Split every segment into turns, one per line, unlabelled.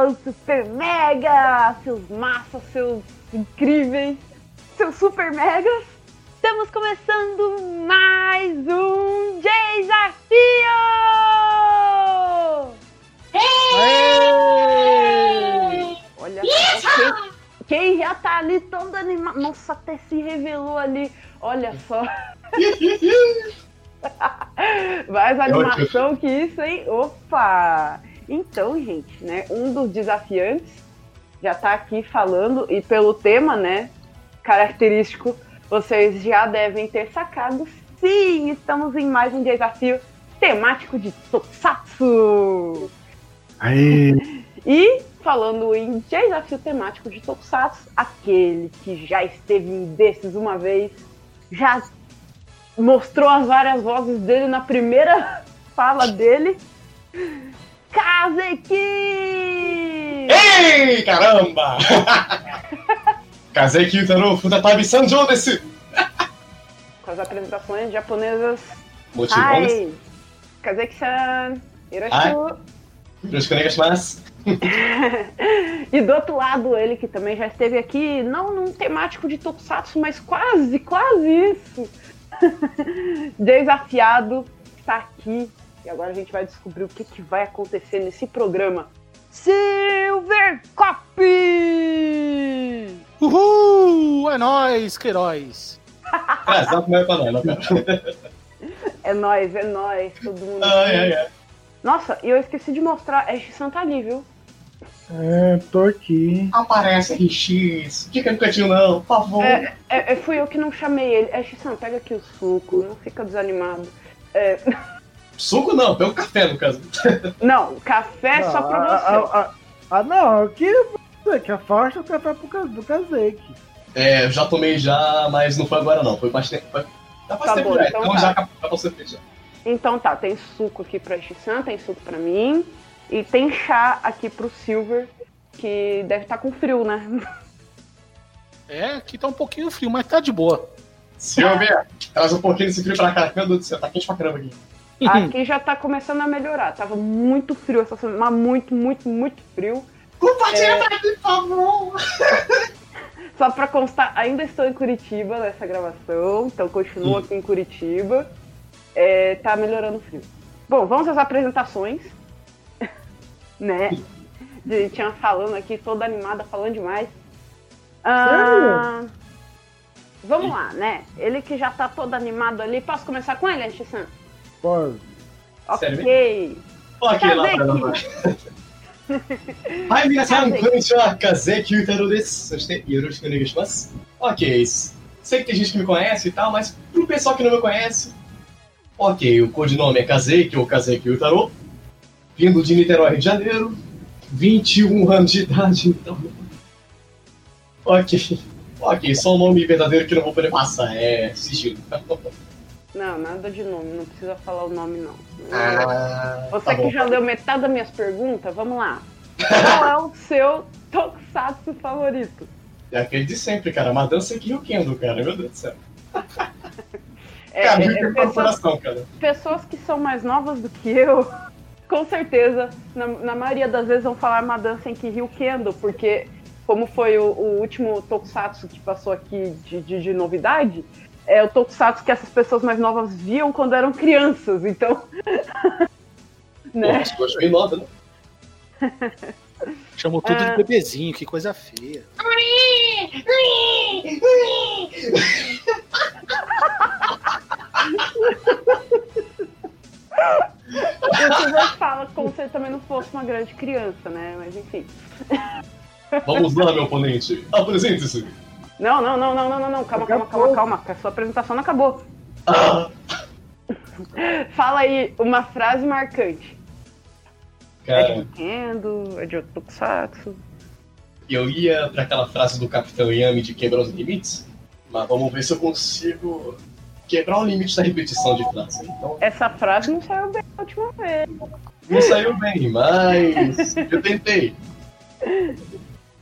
seus super mega, seus massas, seus incríveis, seus super megas. Estamos começando mais um desafio! Olha só, quem, quem já tá ali todo animado. Nossa, até se revelou ali. Olha só. Mais animação que isso, hein? Opa! Então, gente, né? Um dos desafiantes já tá aqui falando, e pelo tema, né? Característico, vocês já devem ter sacado. Sim, estamos em mais um desafio temático de Tokusatsu!
Aí.
E falando em desafio temático de Tokusatsu, aquele que já esteve em desses uma vez, já mostrou as várias vozes dele na primeira fala dele. Kazeki!
Ei, caramba! Kazeki Utaro Futatabi Sanjo desu!
Com as apresentações japonesas. Hi! Kazeki-san! Yoroshiku!
Yoroshiku onegaishimasu.
e do outro lado, ele que também já esteve aqui, não num temático de Tokusatsu, mas quase, quase isso. Desafiado, está aqui. E agora a gente vai descobrir o que, que vai acontecer nesse programa. Silver Cop!
Uhul! É nóis, Queiroz!
É, é pra nós.
É nóis, é nóis, todo mundo.
Ai, ai, ai.
Nossa, e eu esqueci de mostrar, a Santa ali, viu?
É, tô aqui.
Aparece RX. Fica no cantinho, não, por favor.
É, é, é, fui eu que não chamei ele. É, Xissan, pega aqui o suco, não fica desanimado. É,
Suco não, pega o café, no caso.
não, café é só pra você.
ah, ah, ah, não, aqui você que afasta o café pro do Kazek.
É, eu já tomei já, mas não foi agora não. Foi bastante. Foi... Já faz
Tá
tempo
bom,
já,
então
então
tá.
já acabou você fez já.
Então tá, tem suco aqui pra Xissan, tem suco pra mim. E tem chá aqui pro Silver, que deve estar com frio, né?
É, aqui tá um pouquinho frio, mas tá de boa.
Silvia, traz um pouquinho desse frio pra cá. Meu Deus do céu, tá quente pra caramba aqui.
Aqui já tá começando a melhorar. Tava muito frio essa semana, mas muito, muito, muito frio.
Compartilha pra mim, por favor.
Só pra constar, ainda estou em Curitiba nessa gravação, então continuo aqui em Curitiba. É, tá melhorando o frio. Bom, vamos às apresentações. né? A gente tinha falando aqui, toda animada, falando demais. Ah, vamos lá, né? Ele que já tá todo animado ali. Posso começar com ele, Anchi-san?
Pode.
Sério
Ok.
Olha aqui lá pra
Kazeki.
Ai, minasan,
Kazeki.
konnichiwa, Kazeki Utaro desu. そして、よろしくお願いします。Ok, sei que tem gente que me conhece e tal, mas pro pessoal que não me conhece, ok, o codinome é Kazeki ou Kazeki Utaro, vindo de Niterói, Rio de Janeiro, 21 anos de idade, então. Ok, ok, só o nome verdadeiro que eu não vou poder passar, é sigilo.
Não, nada de nome, não precisa falar o nome, não.
Ah,
Você
tá
que
bom.
já deu metade das minhas perguntas, vamos lá. Qual é o seu Tokusatsu favorito?
É aquele de sempre, cara, Madança e Ryukendo, cara, meu Deus do céu.
É,
Cara,
é, é,
no
pessoas,
cara.
pessoas que são mais novas do que eu, com certeza, na, na maioria das vezes vão falar Madança em Kiryu Kendo, porque como foi o, o último Tokusatsu que passou aqui de, de, de novidade, é o Tokusatsu que essas pessoas mais novas viam quando eram crianças, então... Né?
que eu achei nova, né?
Chamou tudo
Ah.
de bebezinho, que coisa feia.
O Silver fala como se ele também não fosse uma grande criança, né? Mas enfim.
Vamos lá, meu oponente. Apresente-se.
Não, não, não, não, não, não, não. Calma, calma, calma, calma. que A sua apresentação não acabou. Fala aí uma frase marcante. É de
cara,
Nintendo, é de Tokusatsu.
eu ia pra aquela frase do Capitão Yami de quebrar os limites, mas vamos ver se eu consigo quebrar o limite da repetição de frase. Então,
Essa frase não saiu bem a última vez.
não saiu bem, mas eu tentei.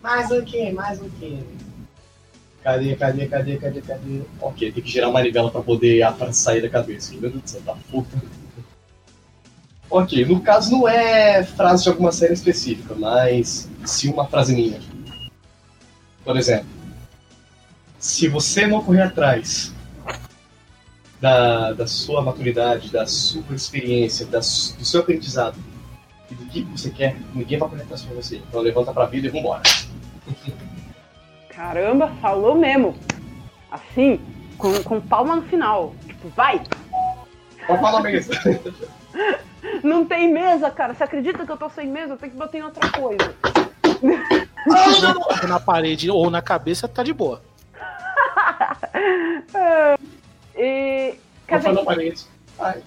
Mais um quê? Mais um quê? Cadê, cadê, cadê, cadê, cadê? Ok, tem que girar a manivela pra poder a frase sair da cabeça. Meu Deus do céu, tá puta. Ok, no caso não é frase de alguma série específica, mas se uma frase minha. Por exemplo, se você não correr atrás da, da sua maturidade, da sua experiência, da, do seu aprendizado e do que você quer, ninguém vai correr atrás pra você. Então levanta pra vida e vambora.
Caramba, falou mesmo. Assim, com, com palma no final. Tipo, vai!
Pode falar mesmo.
Não tem mesa, cara. Você acredita que eu tô sem mesa? Eu tenho que bater em outra coisa.
Na parede ou na cabeça, tá de boa.
E.
Pode falar
Kazeki,
parede. Ai.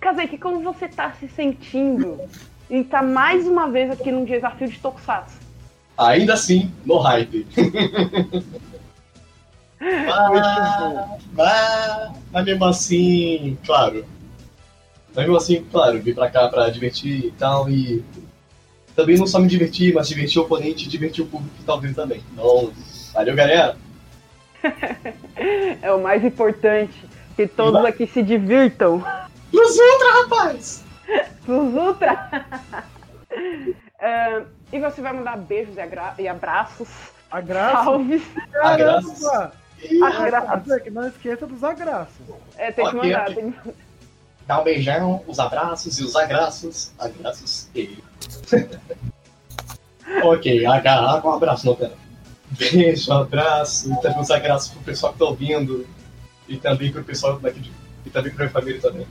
Kazeki, como você tá se sentindo em estar mais uma vez aqui num desafio de Tokusatsu?
Ainda assim, no hype. mas, mas, mas mesmo assim, claro. Mas mesmo assim, claro, vim pra cá pra divertir e tal, e também não só me divertir, mas divertir o oponente e divertir o público que tá ouvindo também. Então, valeu, galera.
É o mais importante. Que todos aqui se divirtam.
Plus Ultra, rapaz!
Plus Ultra! É, e você vai mandar beijos e, e abraços.
A graça.
Salves.
Agraços.
Caramba!
Agraços.
Que não esqueça dos agraços.
É, tem que mandar. Tem que...
Dá um beijão, os abraços e os agraços. Agraços e. ok, agarrar com um abraço, não, pera. Beijo, abraço, e também os abraços pro pessoal que tá ouvindo. E também pro pessoal daqui de. E também pra minha família também.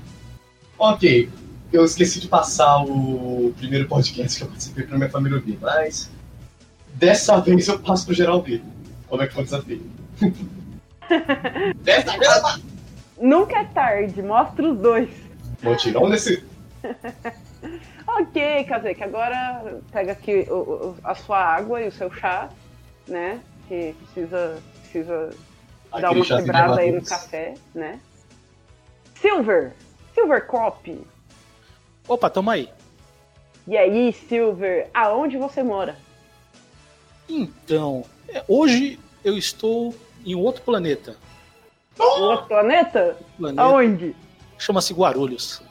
Ok, eu esqueci de passar o primeiro podcast que eu participei pra minha família ouvir, mas. Dessa vez eu passo pro geral ouvir. Como é que foi o desafio? Dessa vez eu passo.
Nunca é tarde, mostra os dois.
Motirão nesse.
Ok, Kazek, agora pega aqui o- o- a sua água e o seu chá, né? Que precisa, precisa dar uma quebrada aí no café, né? Silver! Silver Cop!
Opa, tamo aí.
E aí, Silver, aonde você mora?
Então, é, hoje eu estou em outro planeta.
Outro planeta?
planeta
Aonde?
Chama-se Guarulhos.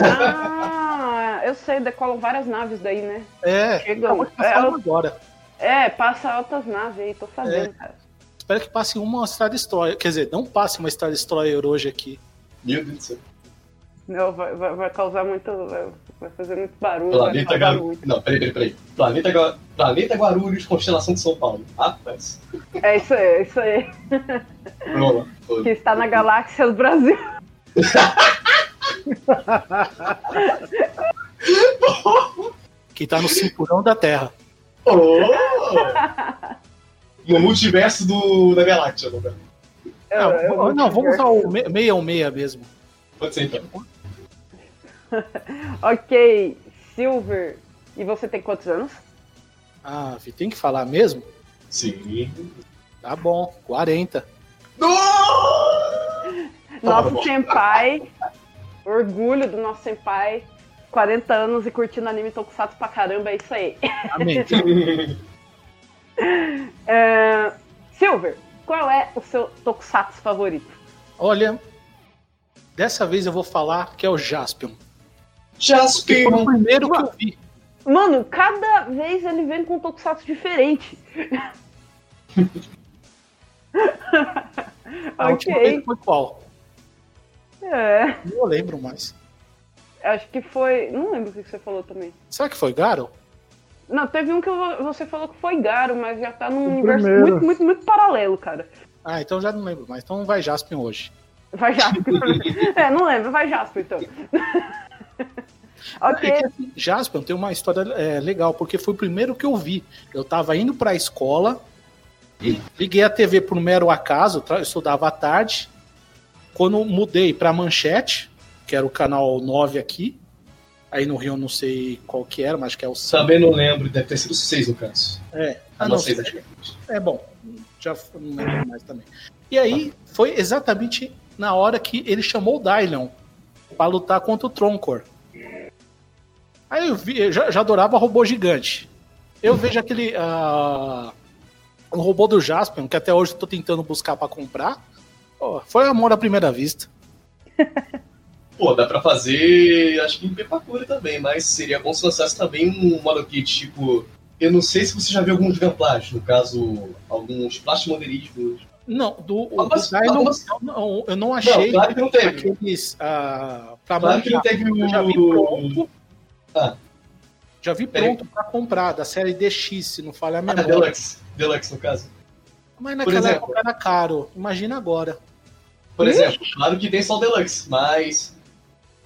Ah, eu sei, decolam várias naves daí, né?
É,
Chegam. É,
agora.
É, passa altas naves aí, tô
É.
sabendo, cara.
Espero que passe uma Star Destroyer. Quer dizer, não passe uma Star Destroyer hoje aqui.
Meu Deus do céu.
Não, vai, vai, vai causar muito. Vai, vai fazer muito barulho.
Planeta Guarulhos. Não, peraí, peraí, peraí. Planeta, Gua- Planeta Guarulhos, constelação de São Paulo. Rapaz.
É isso aí, é isso aí.
Vamos.
Que está na galáxia do Brasil.
Que tá no cinturão da Terra.
Oh! No multiverso do, da galáxia, não, pera.
Não,
Eu- eu
não
te
vamos
dizer.
usar o me- 616 mesmo.
Pode ser então.
Ok, Silver. E você tem quantos anos?
Ah, Vi, tem que falar mesmo?
Sim.
Tá bom, 40.
Nosso
bom.
senpai. Orgulho do nosso senpai. 40 anos e curtindo anime tokusatsu pra caramba, é isso aí.
Amém.
É, Silver, qual é o seu tokusatsu favorito?
Olha, dessa vez eu vou falar que é o Jaspion.
Jaspion.
foi o primeiro que eu vi.
Mano, cada vez ele vem com um tokusatsu diferente.
A última
ok.
vez foi qual?
É,
Não lembro mais.
acho que foi. Não lembro o que você falou também.
Será que foi Garo?
Não, teve um que vo- você falou que foi Garo, mas já tá num
O
universo
primeiro.
muito, muito, muito paralelo, cara.
Ah, então já não lembro mais. Então vai Jaspion hoje.
Vai Jasper. é, não lembro, vai Jasper então. ok.
É que, assim, Jaspion tem uma história é, legal, porque foi o primeiro que eu vi. Eu tava indo pra escola, e liguei a TV por um mero acaso, eu estudava à tarde. Quando mudei pra Manchete, que era o canal 9 aqui, aí no Rio eu não sei qual que era, mas acho que é o 5.
Também não lembro, deve ter sido seis no caso.
É,
Ah,
ah,
não
não,
sei.
É bom, já não lembro mais também. E aí foi exatamente na hora que ele chamou o Dylion pra lutar contra o Troncor. Aí eu vi, eu já, já adorava robô gigante. Eu vejo aquele. ah, o robô do Jaspion, que até hoje tô tentando buscar pra comprar. Pô, foi amor à primeira vista.
Pô, dá pra fazer, acho que em Pepacura também, mas seria bom se lançasse também um kit, tipo. Eu não sei se você já viu alguns gameplays, no caso, alguns plásticos modelismos.
Não, do,
Algumas-
do Dino, não, eu não achei
Não, claro que não teve.
aqueles. Ah, pra
Claro que não teve
Eu já vi pronto.
Ah.
Já vi pronto pra comprar, da série DX, se não falha a
Ah,
memória.
Deluxe. Deluxe, no caso.
Mas naquela
exemplo.
época era caro. Imagina agora.
Por exemplo, claro que tem só o Deluxe, mas.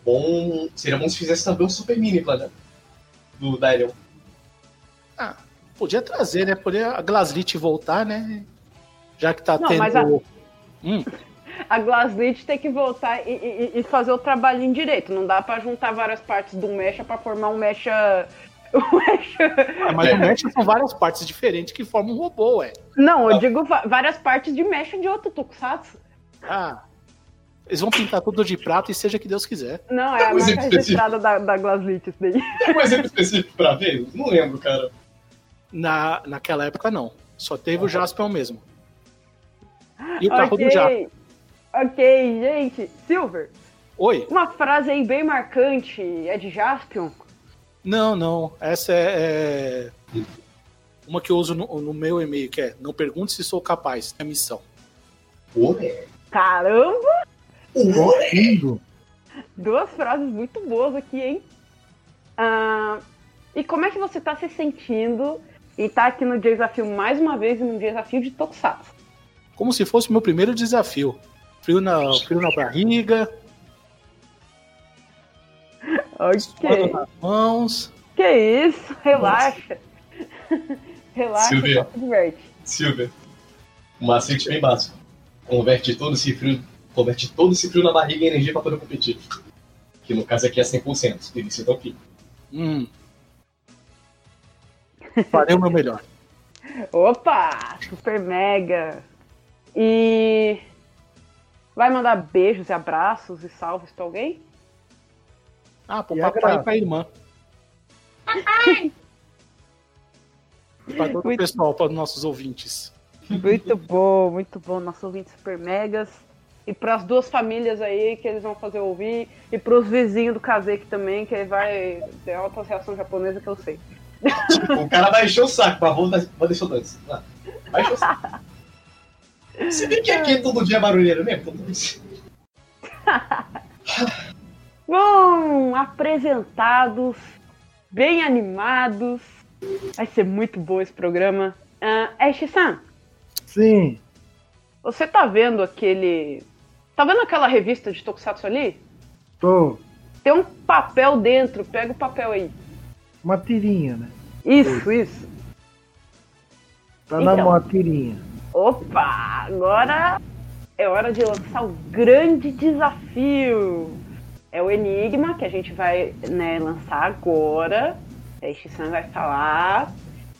Bom. Seria bom se fizesse também um Super Mini, né? Do Dylion.
Ah, podia trazer, né? Podia a Glaslit voltar, né? Já que tá
Não,
tendo.
mas a-
Hum,
A Glaslit tem que voltar e, e- e fazer o trabalhinho direito. Não dá pra juntar várias partes do mecha pra formar um mecha.
Ah, mas
É.
o Mecha são várias partes diferentes que formam um robô, ué.
Não, eu digo va- várias partes de mecha de outro Tokusatsu.
Ah. Eles vão pintar tudo de prata e seja que Deus quiser.
Não, é a
Um exemplo
marca registrada da, da Glaslit, isso daí.
Tem um exemplo específico pra ver? Não lembro, cara.
Na, naquela época, não. Só teve o Jaspion mesmo. E o carro
ok,
do Jaspion.
ok, gente. Silver,
Oi?
uma frase aí bem marcante é de Jaspion.
Não, não. Essa é, é uma que eu uso no, no meu e-mail, que é não pergunte se sou capaz, é missão.
Pô, é.
Caramba,
Lindo.
duas frases muito boas aqui, hein? Ah, e como é que você tá se sentindo e tá aqui no desafio mais uma vez, no desafio de Tokusatsu?
Como se fosse o meu primeiro desafio. Frio na, frio na barriga,
Ok.
nas mãos.
Que isso? Relaxa. Relaxa,
Silvia.
se diverte.
Silvia. Um macete bem básico. Converte todo esse frio. Converte todo esse frio na barriga em energia pra poder competir. Que no caso aqui é 100%. Delícia então aqui.
Hum. Farei o meu melhor.
Opa! Super mega! E. Vai mandar beijos e abraços e salves pra alguém?
Ah, pro
E
papai e pra irmã. E pra todo o pessoal, para os nossos ouvintes.
Muito bom, muito bom. Nosso ouvinte super megas. E pras duas famílias aí que eles vão fazer ouvir. E pros vizinhos do Kazek também, que vai ter alta reação japonesa que eu sei.
O cara vai encher o saco, mas vou, deixar o. Ah, Vai encher o saco. Se bem que aqui todo dia é barulheiro mesmo, todo dia.
Bom, apresentados, bem animados. Vai ser muito bom esse programa. Ah, Ash-san,
Sim.
você tá vendo aquele. Tá vendo aquela revista de Tokusatsu ali?
Tô.
Tem um papel dentro, pega o papel aí.
Uma tirinha, né?
Isso, isso.
Tá na
Então.
mão a tirinha.
Opa! Agora é hora de lançar o grande desafio. É o Enigma que a gente vai né, lançar agora. A Ishisan vai falar.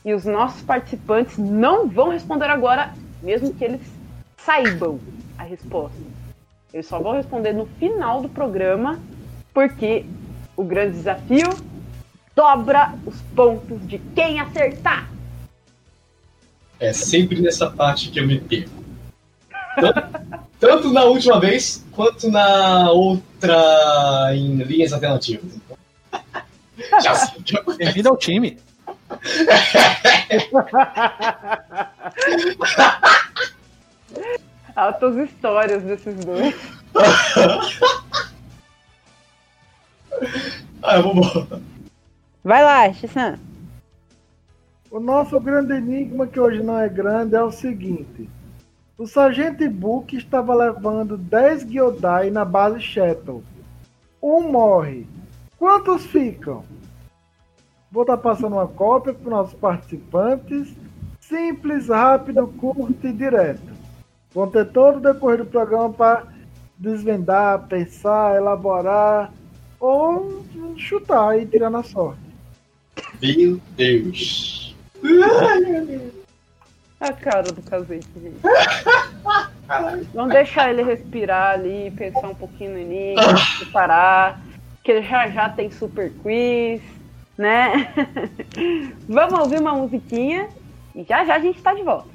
E os nossos participantes não vão responder agora, mesmo que eles saibam a resposta. Eles só vão responder no final do programa, porque o grande desafio dobra os pontos de quem acertar.
É sempre nessa parte que eu me perco. Tanto, tanto na última vez, quanto na outra em linhas alternativas. Então, já sei.
Bem-vindo ao time.
Altas histórias desses dois.
Ah, eu vou embora.
Vai lá, Shisan.
O nosso grande enigma, que hoje não é grande, é o seguinte. O Sargento Book estava levando 10 Gyodai na base Shuttle. Um morre. Quantos ficam? Vou estar passando uma cópia para os nossos participantes. Simples, rápido, curto e direto. Vão ter todo o decorrer do programa para desvendar, pensar, elaborar ou chutar e tirar na sorte.
Meu Deus.
A cara do casete, gente. Vamos deixar ele respirar ali, pensar um pouquinho no enigma, preparar. Que já já tem super quiz, né? Vamos ouvir uma musiquinha e já já a gente tá de volta.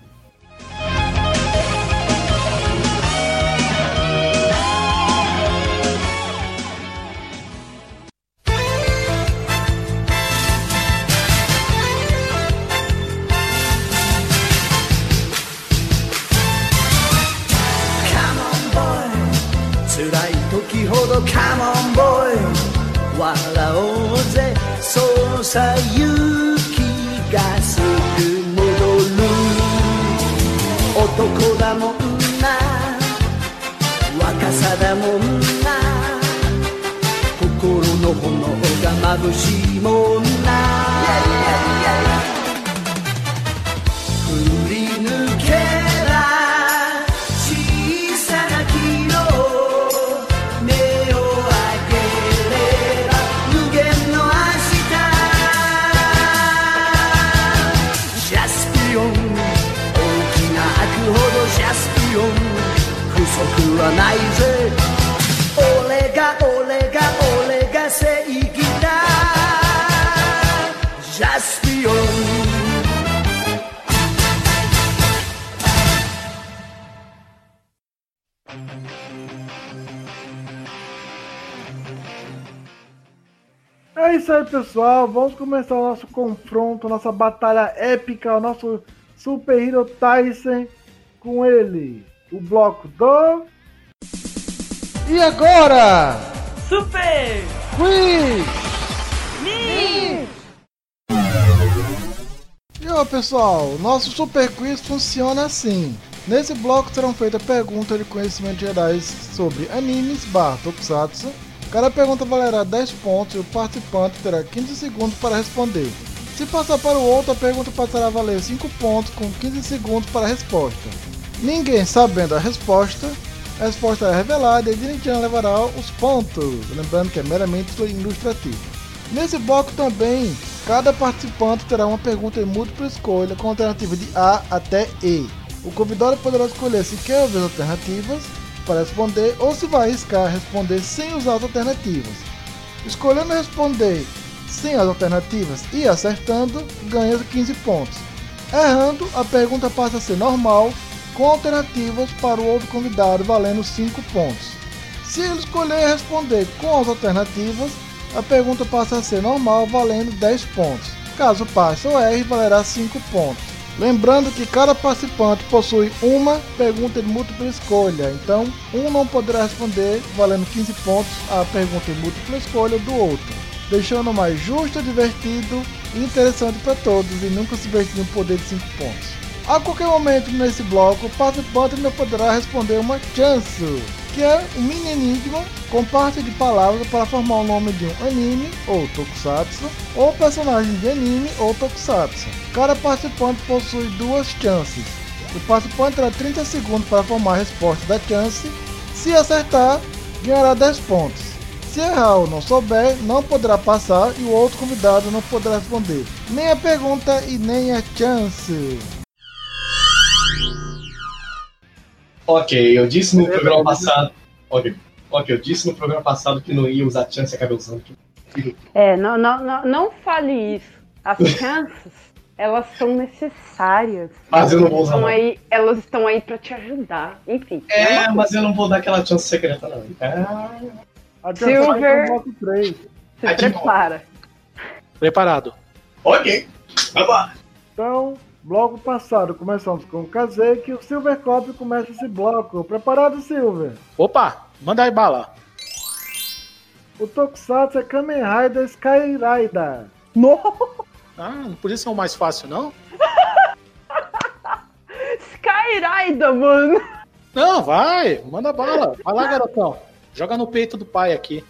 Pessoal. Vamos começar o nosso confronto, nossa batalha épica, o nosso Super Hero Tyson com ele. O bloco do. E agora?
Super!
Quiz! E ó, pessoal, o nosso Super Quiz funciona assim. Nesse bloco serão feitas perguntas de conhecimentos gerais sobre animes barra tokusatsu. Cada pergunta valerá 10 pontos e o participante terá 15 segundos para responder. Se passar para o outro, a pergunta passará a valer 5 pontos com 15 segundos para a resposta. Ninguém sabendo a resposta, a resposta é revelada e Dinijan levará os pontos, lembrando que é meramente ilustrativo. Nesse bloco também, cada participante terá uma pergunta em múltipla escolha com alternativa de A até E. O convidado poderá escolher se quer ouvir as alternativas para responder ou se vai arriscar responder sem usar as alternativas. Escolhendo responder sem as alternativas e acertando, ganha 15 pontos. Errando, a pergunta passa a ser normal, com alternativas para o outro convidado valendo 5 pontos. Se ele escolher responder com as alternativas, a pergunta passa a ser normal, valendo 10 pontos. Caso passe ou erre, valerá 5 pontos. Lembrando que cada participante possui uma pergunta de múltipla escolha, então um não poderá responder valendo 15 pontos a pergunta de múltipla escolha do outro, deixando mais justo, divertido e interessante para todos e nunca se divertir um poder de 5 pontos. A qualquer momento nesse bloco, o participante ainda poderá responder uma chance, que é um mini enigma com parte de palavras para formar o nome de um anime ou tokusatsu ou personagem de anime ou tokusatsu. Cada participante possui duas chances. O participante terá 30 segundos para formar a resposta da chance. Se acertar, ganhará 10 pontos. Se errar ou não souber, não poderá passar e o outro convidado não poderá responder nem a pergunta e nem a chance.
Ok, eu disse no programa passado. Ok, ok, eu disse no programa passado que não ia usar chance e acabei usando.
É, não, não, não, não fale isso. As chances, elas são necessárias.
Mas eu não vou usar.
Estão aí, elas estão aí pra te ajudar. Enfim.
É, mas eu não vou dar aquela chance secreta, não. É.
A
Silver.
3.
Se prepara.
Preparado.
Ok, vamos lá.
Então, bloco passado, começamos com o Kazek e o Silver Cop começa esse bloco. Preparado, Silver?
Opa, manda aí bala.
O Tokusatsu é Kamen Rider Sky Rider.
No!
Ah, não podia ser o mais fácil, não?
Skyrider, mano!
Não, vai, manda bala. Vai lá, garotão. Joga no peito do pai aqui.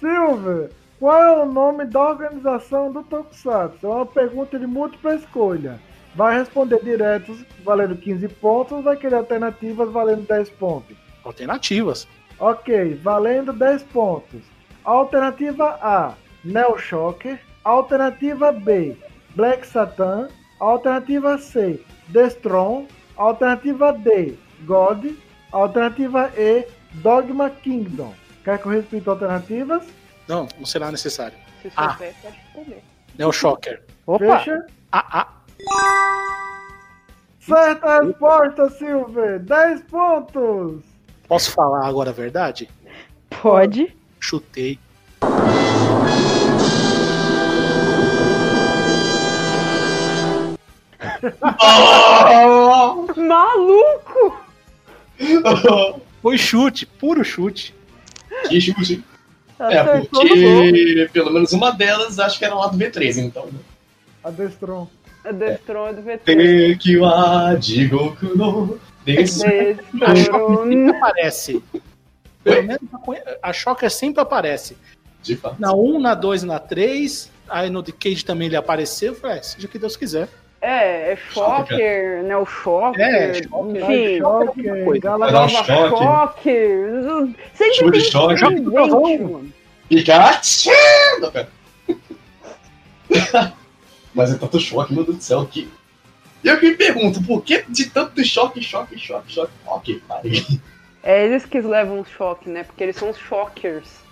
Silver, qual é o nome da organização do Tokusatsu? É uma pergunta de múltipla escolha. Vai responder direto valendo 15 pontos ou vai querer alternativas valendo 10 pontos?
Alternativas.
Ok, valendo 10 pontos. Alternativa A, Neo Shocker. Alternativa B, Black Satan. Alternativa C, Destron. Alternativa D, God. Alternativa E, Dogma Kingdom. Quer que eu repita alternativas?
Não, não será necessário.
Se
Ah.
souber, pode responder.
Neo Shocker.
Opa!
Fecha.
Ah, ah.
Certa resposta, Silver. 10 pontos.
Posso falar agora a verdade?
Pode.
Chutei.
Maluco!
Foi chute, puro chute.
Que chute. É, porque pelo menos uma delas acho que era lá do V3, então. né?
Adestron.
É Destron do VT.
Teki wa jigoku no.
A Shocker sempre
Destron.
aparece. Pelo menos a a Shocker sempre aparece.
De fato.
Na 1, na 2 e na 3. Aí no Decade também ele apareceu. Eu falei, é, seja o que Deus quiser.
É, é Shocker, né? O Shocker.
É, Shocker.
Enfim. Nova
choque.
Choque. Sempre tem gente, mano.
Pikachu! Pera. Mas é tanto choque, meu Deus do céu, que. Eu que me pergunto, por que de tanto choque, choque, choque, choque? Ok, parei.
É eles que levam o choque, né? Porque eles são os shockers.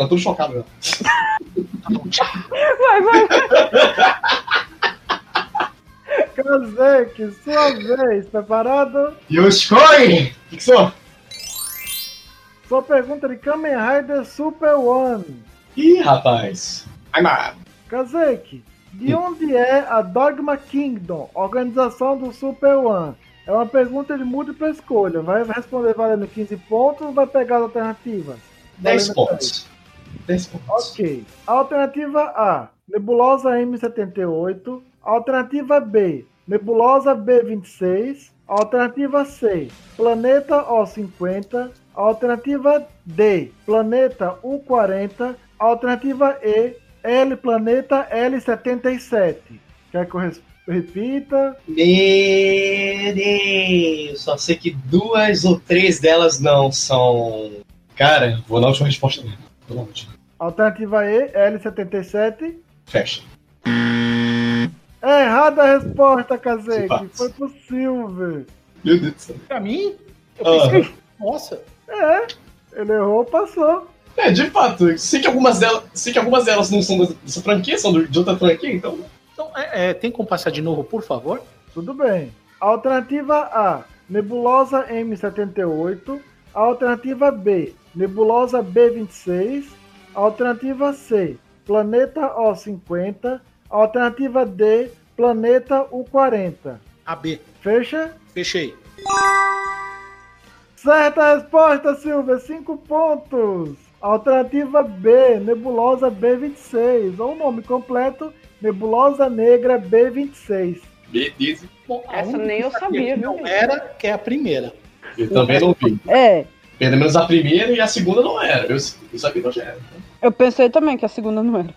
Tá tudo chocado, né?
Vai, vai, vai.
Kazek, sua vez. Preparado?
Yoshikoi! O que que sou?
Sua pergunta de Kamen Rider Super One.
Ih, rapaz. Ai, mas.
Kazek, de onde é a Dogma Kingdom, organização do Super One? É uma pergunta de múltipla escolha. Vai responder valendo 15 pontos ou vai pegar as alternativas?
10
Valendo
pontos. 10 pontos.
Ok. Alternativa A, Nebulosa M78. Alternativa B, Nebulosa B26. Alternativa C, Planeta O50. Alternativa D, Planeta U40. Alternativa E, L Planeta L77. Quer que eu repita?
Meu Deus, só sei que duas ou três delas não são. Cara, vou na última resposta mesmo. Vou na última.
Alternativa E, L77.
Fecha.
É errada a resposta, Kazek. Foi pro Silver.
Meu Deus do céu.
Pra mim, eu
Aham.
pensei, nossa,
É, ele errou, passou.
É, de fato, sei que algumas delas, sei que algumas delas não são dessa- franquia, são de outra franquia, então.
então é, é, tem como passar de novo, por favor?
Tudo bem. Alternativa A, Nebulosa M78. Alternativa B, Nebulosa B26. Alternativa C, Planeta O50. Alternativa D, Planeta U40.
AB.
Fecha?
Fechei.
Certa resposta, Silvia, 5 pontos. Alternativa B, Nebulosa B26. Ou o nome completo, Nebulosa Negra B26.
Beleza.
Bom, a
Essa nem eu sabia,
Não
viu?
era, que é a primeira.
Eu também não vi.
É,
Pelo menos a primeira e a segunda não era. Eu, eu sabia que não já era.
Eu pensei também que a segunda não era.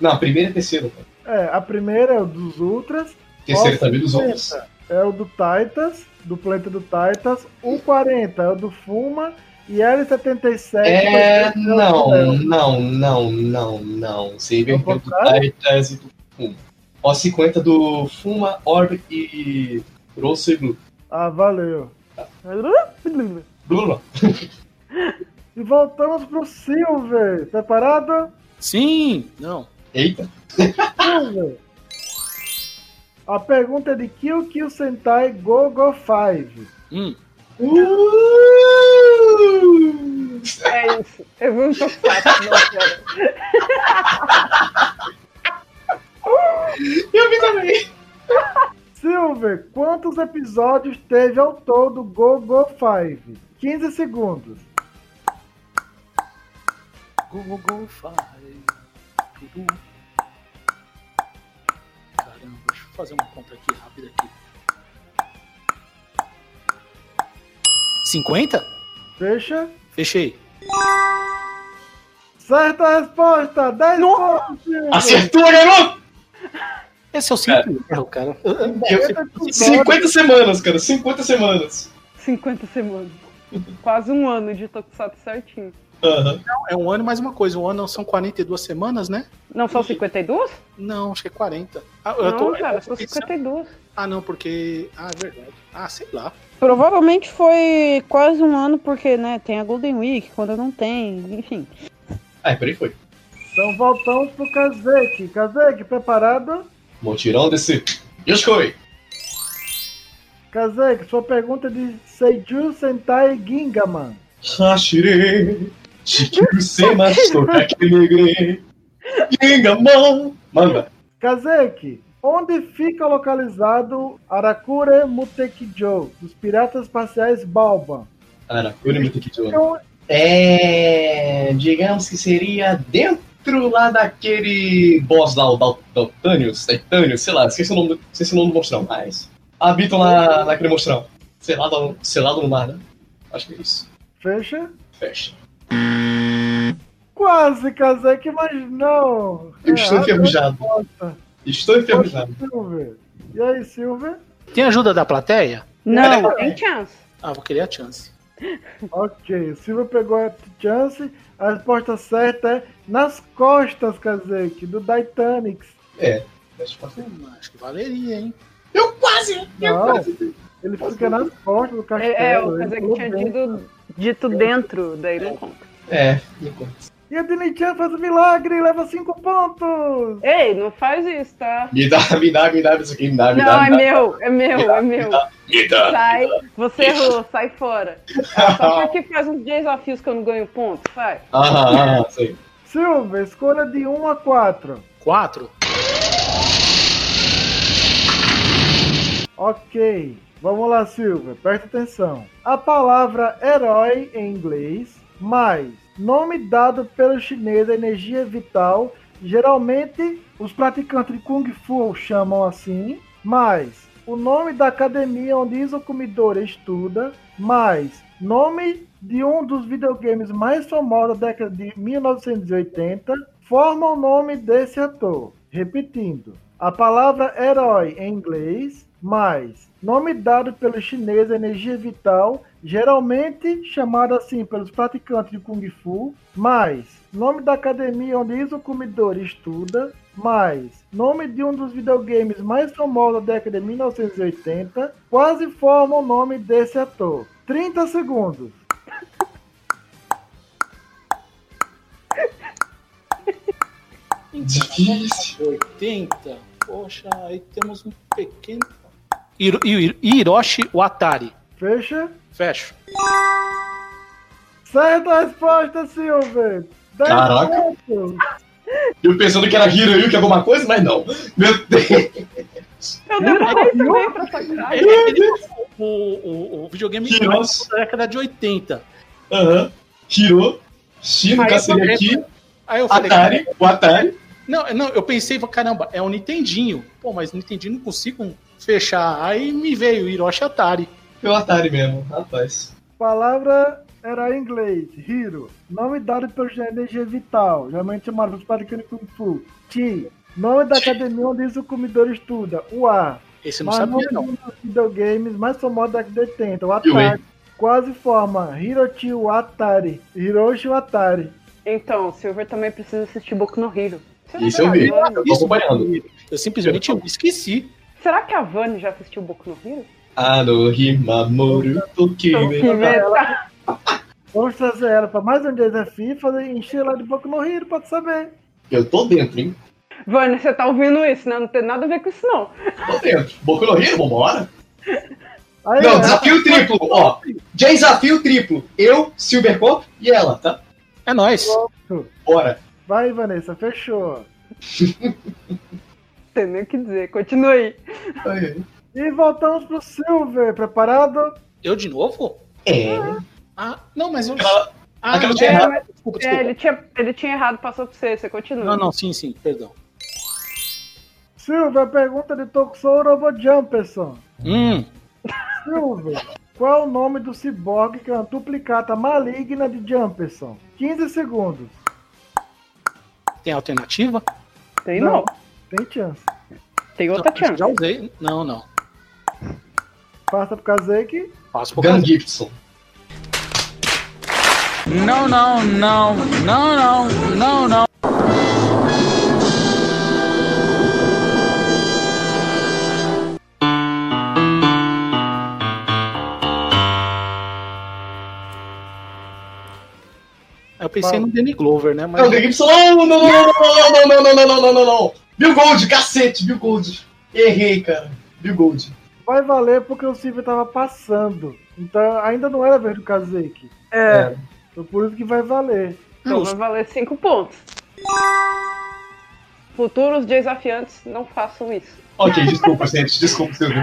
Não, a primeira e a terceira.
É, a primeira é o dos Ultras.
Terceira também dos
50
outros.
É o do Titas, do planeta do Titas. O 40 é o do Fuma. E L77
É, não, não, não, não, não. Você inverteu do? Titas e do Fuma. Ó, 50 do Fuma, Orb e Rosso e Blue.
Ah, valeu.
Blue não.
E voltamos pro Silver. Preparado?
Sim, não.
Eita.
Silver. A pergunta é de Kill Kill Sentai Go Go 5.
Hum.
Uh!
É isso. Eu vi um cara.
Eu vi também.
Silver, quantos episódios teve ao todo Go Go 5? 15 segundos.
Go, go, go, faz. Tudo. Caramba, deixa eu fazer uma conta aqui rápida aqui. 50?
Fecha.
Fechei.
Certa resposta! 10 pontos!
Acertou, garoto!
Esse é o simples erro, cara. Eu- eu- eu-
50 episódios.
50 semanas, cara. 50 semanas.
50 semanas. Quase um ano de tokusatsu certinho.
Aham.
É um ano mais uma coisa. Um ano são 42 semanas, né?
Não são 52?
Não, acho que é 40. Ah, eu
Não,
tô-
cara, são
pensando-
52.
Ah, não, porque. Ah, é verdade. Ah, sei lá.
Provavelmente foi quase um ano, porque, né, tem a Golden Week, quando não tem, enfim.
Ah, por aí foi.
Então voltamos pro Kazek. Kazek, preparado?
Montirão desse. Yoshikoi.
Kazek, sua pergunta é de Seiju Sentai Gingaman.
Hashire. Manda.
Kazek, Onde fica localizado Arakure Mutekijo, dos piratas espaciais Balba?
Arakure Mutakijo.
Então,
É. Digamos que seria dentro lá daquele boss lá, o Dal- Daltanius, Titanius, sei lá, esqueci o nome do, esqueci o nome do monstrão, mas. Habitam lá naquele monstrão. Selado, selado no mar, né? Acho que é isso.
fecha.
Fecha.
Quase, Kazek, mas não.
Eu estou enferrujado. Estou enferrujado.
E aí, Silver?
Tem ajuda da plateia?
Não, tem chance.
Ah, vou querer a chance.
Ok, o Silver pegou a chance. A resposta certa é nas costas, Kazek, do Titanic.
É. Eu.
Hum, acho que valeria, hein?
Eu quase! Eu
Não,
quase!
ele fica nas costas do castelo.
É, é, o Kazek tinha dito, dito dentro, daí não conta.
É, me conta.
E a Dini-chan faz o milagre e leva cinco pontos!
Ei, não faz isso, tá?
Me dá, me dá, me dá isso aqui, me dá, me
Não,
dá.
é
me dá.
meu, é meu, é meu.
Me dá.
Sai, você errou, sai fora. Só porque faz uns desafios que eu não ganho ponto, sai.
Aham, aham, sei.
Silver, escolha de 1 a 4.
Quatro?
Ok, vamos lá, Silver, presta atenção. A palavra herói em inglês, mais nome dado pelo chinês à energia vital, geralmente os praticantes de Kung Fu chamam assim, mais o nome da academia onde Iso Kumidori estuda, mais nome de um dos videogames mais famosos da década de 1980, formam o nome desse ator. Repetindo, a palavra herói em inglês, mais nome dado pelo chinês energia vital, geralmente chamado assim pelos praticantes de Kung Fu, mais nome da academia onde Iso Kumidori estuda, mais nome de um dos videogames mais famosos da década de 1980, quase formam o nome desse ator. 30 segundos.
Difícil.
80. Poxa, aí temos um pequeno. Hiro- Hiro- Hiroshi Watari.
Fecha.
Fecho.
Certa resposta, Silver. 10
Caraca.
pontos.
Eu pensando que era Hiroyu, que é alguma coisa, mas não. Meu Deus.
Eu demorei também pra sacar.
É, o, o, o videogame
Hiroshi.
da década de 80.
Aham. Hiro.
Eu
seria
falei-
aqui.
Aí eu falei,
Atari. O Atari.
Não, não, eu pensei, caramba, é um Nintendinho. Pô, mas Nintendinho não consigo fechar. Aí me veio o Hiroshi Atari.
Foi o Atari mesmo, rapaz.
Palavra era em inglês. Hiro. Nome dado pelo energia vital, geralmente chamado de Kung Fu. Chi. Nome da academia onde o comedor estuda. O A.
Esse eu não
Mas
sabia, não.
um dos videogames mais famosos da década de 80. O Atari. Quase forma Hiroshi Watari. Hiroshi Watari.
Então, Silver também precisa assistir Boku no. Será
Isso
que
eu vi.
Vani-
Eu tô acompanhando.
Eu simplesmente esqueci.
Será que a Vani já assistiu Boku no Hero?
Ah, no Himamoru Tokime.
Vamos trazer ela para mais um desafio e fazer encher ela de pouco no Rio pra tu saber.
Eu tô dentro, hein?
Vani, você tá ouvindo isso, né? Não tem nada a ver com isso, não.
Tô dentro. Boku no Hero, vambora?
Aí,
Não,
ela-
desafio triplo, ó. Desafio triplo. Eu, Silvercop e ela, tá?
É nóis.
Bora.
Vai, Vanessa, fechou.
Não tem nem o que dizer. Continue aí.
Aí.
E voltamos pro Silver. Preparado?
Eu de novo?
É.
Ah, não, mas eu.
Aquela-
Ah,
aquela
é,
tinha errado.
mas- Desculpa,
É,
desculpa.
ele tinha, ele tinha errado, passou pra você. Você continua.
Não, não, sim, sim, perdão.
Silver, pergunta de Tokusou Robo Jumperson.
Hum,
Silver, qual é o nome do ciborgue que é uma duplicata maligna de Jumperson? 15 segundos.
tem alternativa?
Tem não.
Tem chance.
Tem outra
Não,
chance.
Já usei. Não, não.
Passa pro Kazeki.
Passo pro
Gun
caso.
Gibson.
Não, não, não, não, não, não, não.
Eu pensei no Danny Glover, né? Mas
Não, Gun Gibson. Não, não, não, não, não, não, não, não, não, não, não, não, não. Bill Gold, cacete, Bill Gold. Errei, cara. Bill Gold.
Vai valer porque o Silver tava passando. Então ainda não era vez do Kazeki.
É.
Então por isso que vai valer.
Então
Justo.
vai valer 5 pontos. Futuros desafiantes, não façam isso.
Ok, desculpa, gente. Desculpa, Silvio.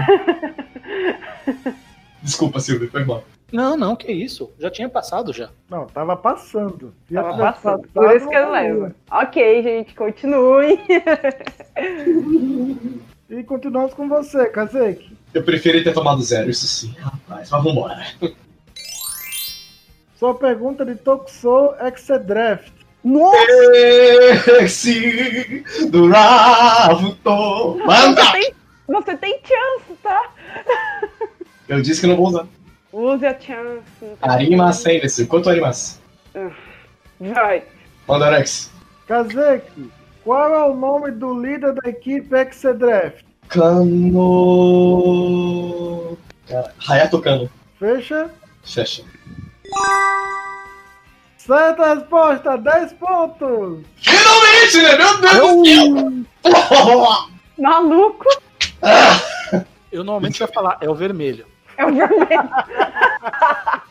Desculpa, Silvio, foi mal.
Não, não, que isso. Já tinha passado já.
Não, tava passando.
Tava passando, por isso que eu
não
levo. Ok, gente, continue.
E continuamos com você, Kazek.
Eu preferi ter tomado zero, isso sim, rapaz. Mas vambora.
Sua pergunta de Tokusou Exedraft.
Nossa,
Esse do Ravuto. Manda!
Você tem, você tem chance, tá?
Eu disse que não vou usar.
Use a chance. tá
Arimasen desse. Quanto Arimas?
Vai.
Manda, Alex.
Kazek, qual é o nome do líder da equipe Exedraft?
Kano. Cara, Hayato Kano.
Fecha.
Fecha.
Certa resposta, 10 pontos.
Finalmente, né? Meu Deus do céu!
Maluco.
Eu normalmente ia falar, é o vermelho.
É o vermelho.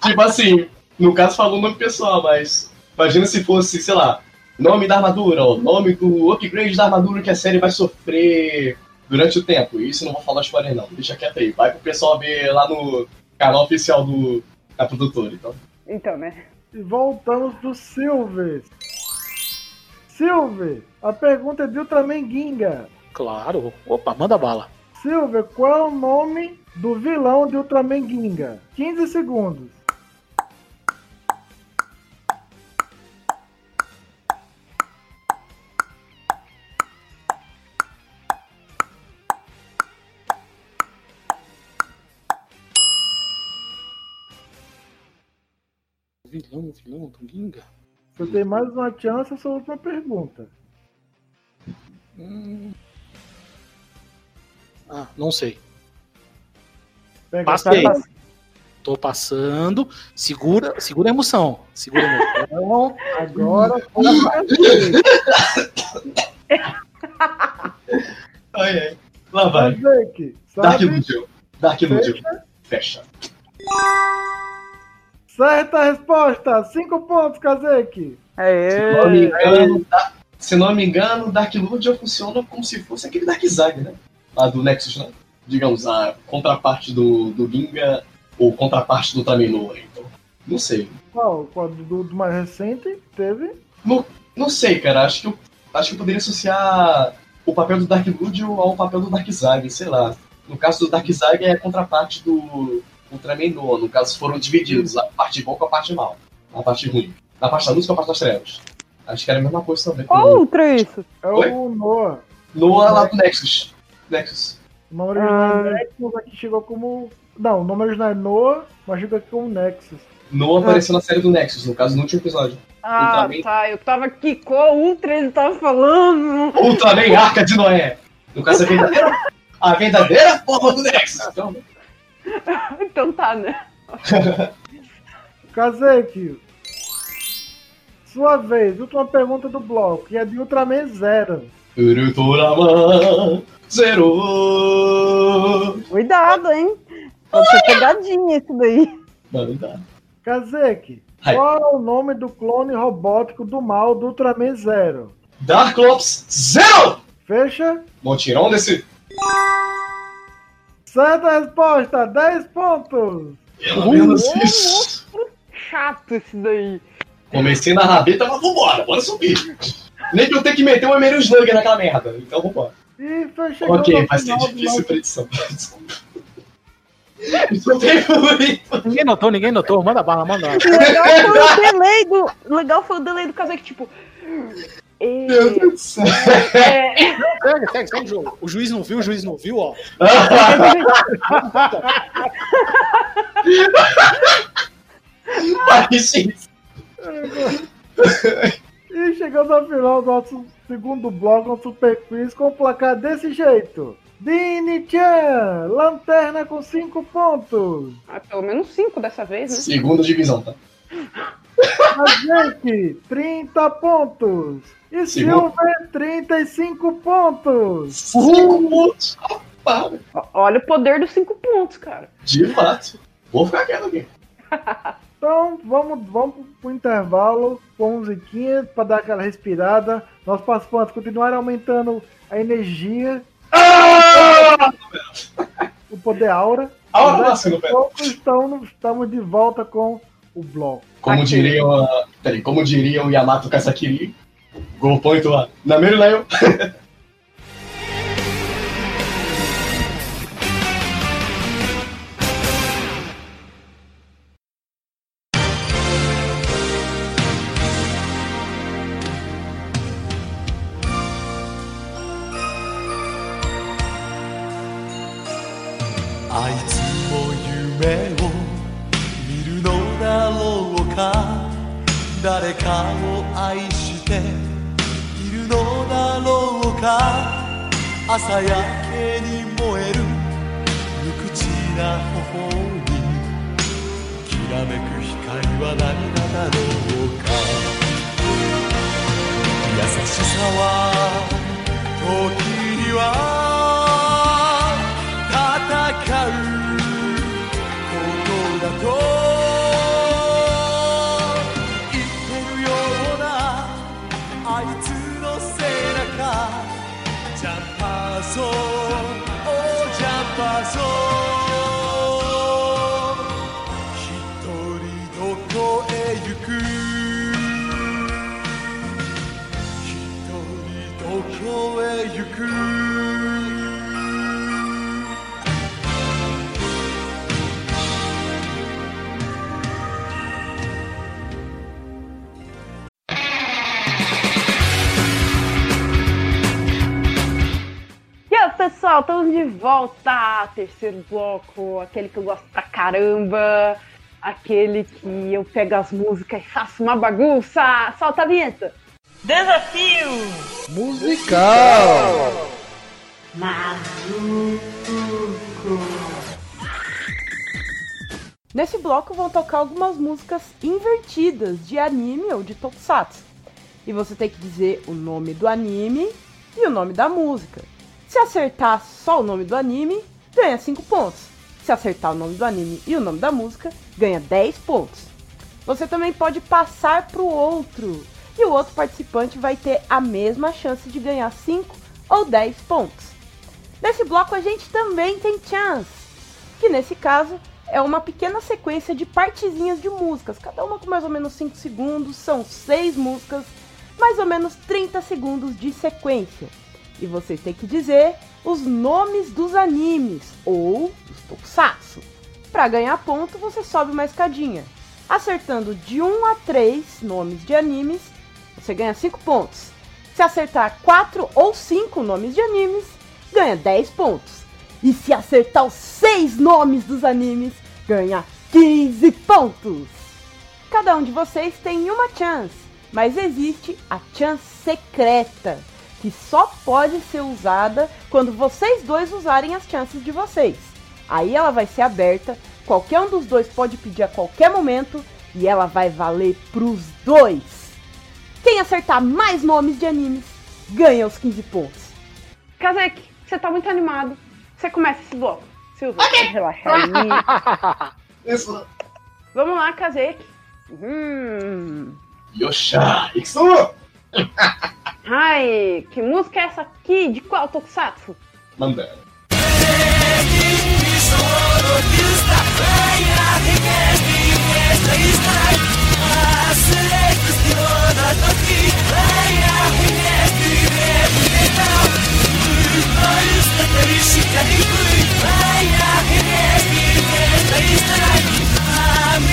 tipo assim, no caso falou o nome pessoal, mas imagina se fosse, sei lá, nome da armadura, ó, nome do upgrade da armadura que a série vai sofrer durante o tempo. Isso não vou falar spoiler não, deixa quieto aí. Vai pro pessoal ver lá no canal oficial do da produtora, então.
Então, né?
E voltamos pro Silver. Silver, a pergunta é de Ultraman Ginga.
Claro. Opa, manda bala.
Silver, qual é o nome do vilão de Ultraman Ginga? 15 segundos.
Vilão, vilão do Ginga.
Você tem mais uma chance, sua última pergunta.
Hum. Ah, não sei. Passei.
essa-
Tô passando. Segura, segura a emoção. Segura a emoção.
Agora vez.
Ai, ai. Lá vai. Dark? Illusion. Dark Illusion. Fecha.
Certa resposta, 5 pontos, Kazek.
Se não me
Aê.
engano, Da- se não me engano, Dark Illusion funciona como se fosse aquele Dark Zag, né? Lá do Nexus, né? Digamos, a contraparte do, do Ginga ou contraparte do Ultraman então. Não sei.
Qual? Qual do, do mais recente teve?
Não sei, cara. Acho que eu, acho que eu poderia associar o papel do Dark Illusion ao papel do Dark Zag, sei lá. No caso do Dark Zag é a contraparte do Ultraman Noah. No caso, foram divididos. A parte boa com a parte mal. A parte ruim. A parte da luz com a parte das trevas. Acho que era a mesma coisa também.
qual ultra é isso?
É o Noah.
Noah lá do Nexus. Nexus.
O nome original
Ah.
é Nexus, aqui chegou como. Não, o nome original é Noah, mas chegou aqui como Nexus.
Noah apareceu na série do Nexus, no caso, no último episódio.
Ah,
Ultraman.
tá. Eu tava aqui qual ultra ele tava falando.
Ultraman Arca de Noé. No caso, a verdadeira, a verdadeira forma do Nexus. Então,
Então tá, né?
Kazek, sua vez, última pergunta do bloco, e é de Ultraman Zero.
Ultraman Zero.
Cuidado, hein? Pode ser pegadinha isso daí.
Mano, dá.
Kazek,
Hai.
qual é o nome do clone robótico do mal do Ultraman Zero?
Dark Ops Zero!
Fecha.
Montirão desse.
Certa resposta, 10 pontos.
Pelo menos isso.
Chato esse daí.
Comecei na rabeta, mas vambora, bora subir. Nem que eu tenha que meter um Emery Slugger naquela merda. Então vambora.
E foi chegando
Ok, vai ser difícil
nosso-
predição.
Ninguém notou, ninguém notou. Manda bala, manda bala.
Legal foi o delay do. Legal foi o delay do
Casei que, tipo. é,
Meu Deus do céu.
é,
Segue, segue, segue o jogo. O juiz não viu, o juiz não viu, ó.
Mas, gente,
E chegamos ao final do nosso segundo bloco, nosso Super Quiz, com o placar desse jeito. Dini Chan, lanterna com 5 pontos.
ah, pelo menos cinco dessa vez, né?
Segunda divisão, tá?
Kazek, 30 pontos. E
Segundo.
Silver, 35 pontos.
Cinco pontos. Rapaz,
Ó, Olha o poder dos cinco pontos, cara.
De fato. Vou ficar quieto aqui.
Então vamos, vamos pro intervalo com musiquinha para dar aquela respirada. Nossos participantes continuarem aumentando a energia, o poder aura.
A hora
Daqui
nasceu pé.
pouco estamos, estamos de volta com o bloco.
Como
Aqui.
diria, o- peraí, como diria o Yamato Kasakiri, Go point wa nameru na
de volta! Terceiro bloco, aquele que eu gosto pra caramba, aquele que eu pego as músicas e faço uma bagunça! Solta a vinheta!
Musical!
Nesse bloco vão tocar algumas músicas invertidas de anime ou de tokusatsu. E você tem que dizer o nome do anime e o nome da música. Se acertar só o nome do anime, ganha 5 pontos. Se acertar o nome do anime e o nome da música, ganha 10 pontos. Você também pode passar para o outro. E o outro participante vai ter a mesma chance de ganhar 5 ou 10 pontos. Nesse bloco a gente também tem chance, que nesse caso é uma pequena sequência de partezinhas de músicas, cada uma com mais ou menos 5 segundos, são 6 músicas, mais ou menos 30 segundos de sequência. E você tem que dizer os nomes dos animes ou dos tokusatsu. Para ganhar ponto, você sobe uma escadinha. Acertando de 1 a 3 nomes de animes, você ganha 5 pontos. Se acertar 4 ou 5 nomes de animes, ganha 10 pontos. E se acertar os 6 nomes dos animes, ganha 15 pontos. Cada um de vocês tem uma chance, mas existe a chance secreta, que só pode ser usada quando vocês dois usarem as chances de vocês. Aí ela vai ser aberta, qualquer um dos dois pode pedir a qualquer momento e ela vai valer pros dois. Quem acertar mais nomes de animes ganha os 15 pontos.
Kazek, você tá muito animado. Você começa esse bloco. Silva, pode relaxar aí.
Isso.
Vamos lá, Kazek. Hum.
Yosha, Iksu!
Ai, que música é essa aqui? De qual tokusatsu?
Manda.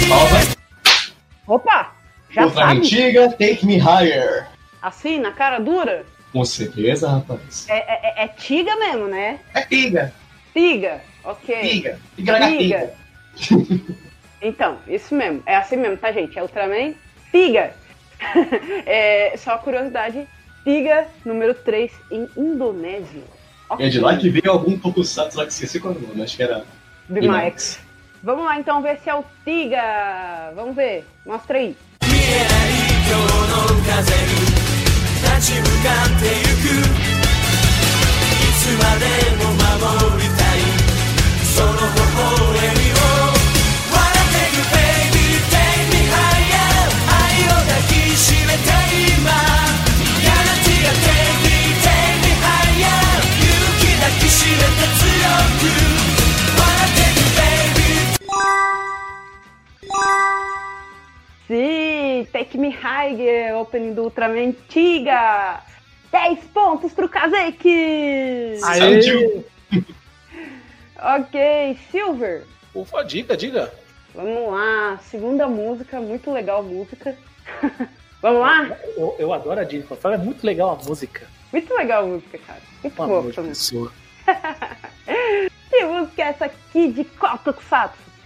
Pausa.
Opa! Já
Outra
sabe?
antiga, Take Me Higher.
Assim, na cara dura?
Com certeza, rapaz.
É, é, é- é tiga mesmo, né?
É tiga,
Tiga, ok.
tiga. Tiga.
Então, isso mesmo. É assim mesmo, tá, gente? É Ultraman Tiga. é, só curiosidade. Tiga, número 3, em Indonésia.
É de lá que veio algum tokusatsu lá que esqueci qual era o nome, acho que era
Bimax. Vamos lá então ver se é o Tiga. Vamos ver. Mostra aí.「
立ち向かってゆく。いつ
までも守りたい。その微笑み
Sim, Take Me Higher, opening do Ultraman Tiga. 10 pontos pro Kazeki!
Aê!
ok, Silver.
Ufa, diga, diga.
Vamos lá, segunda música, muito legal a música. Vamos lá?
Eu, eu adoro a Disney. Fala, é muito legal a música.
Muito legal a música, cara. Muito boa essa música.
pessoa.
Que música é essa aqui de qual Tokusatsu?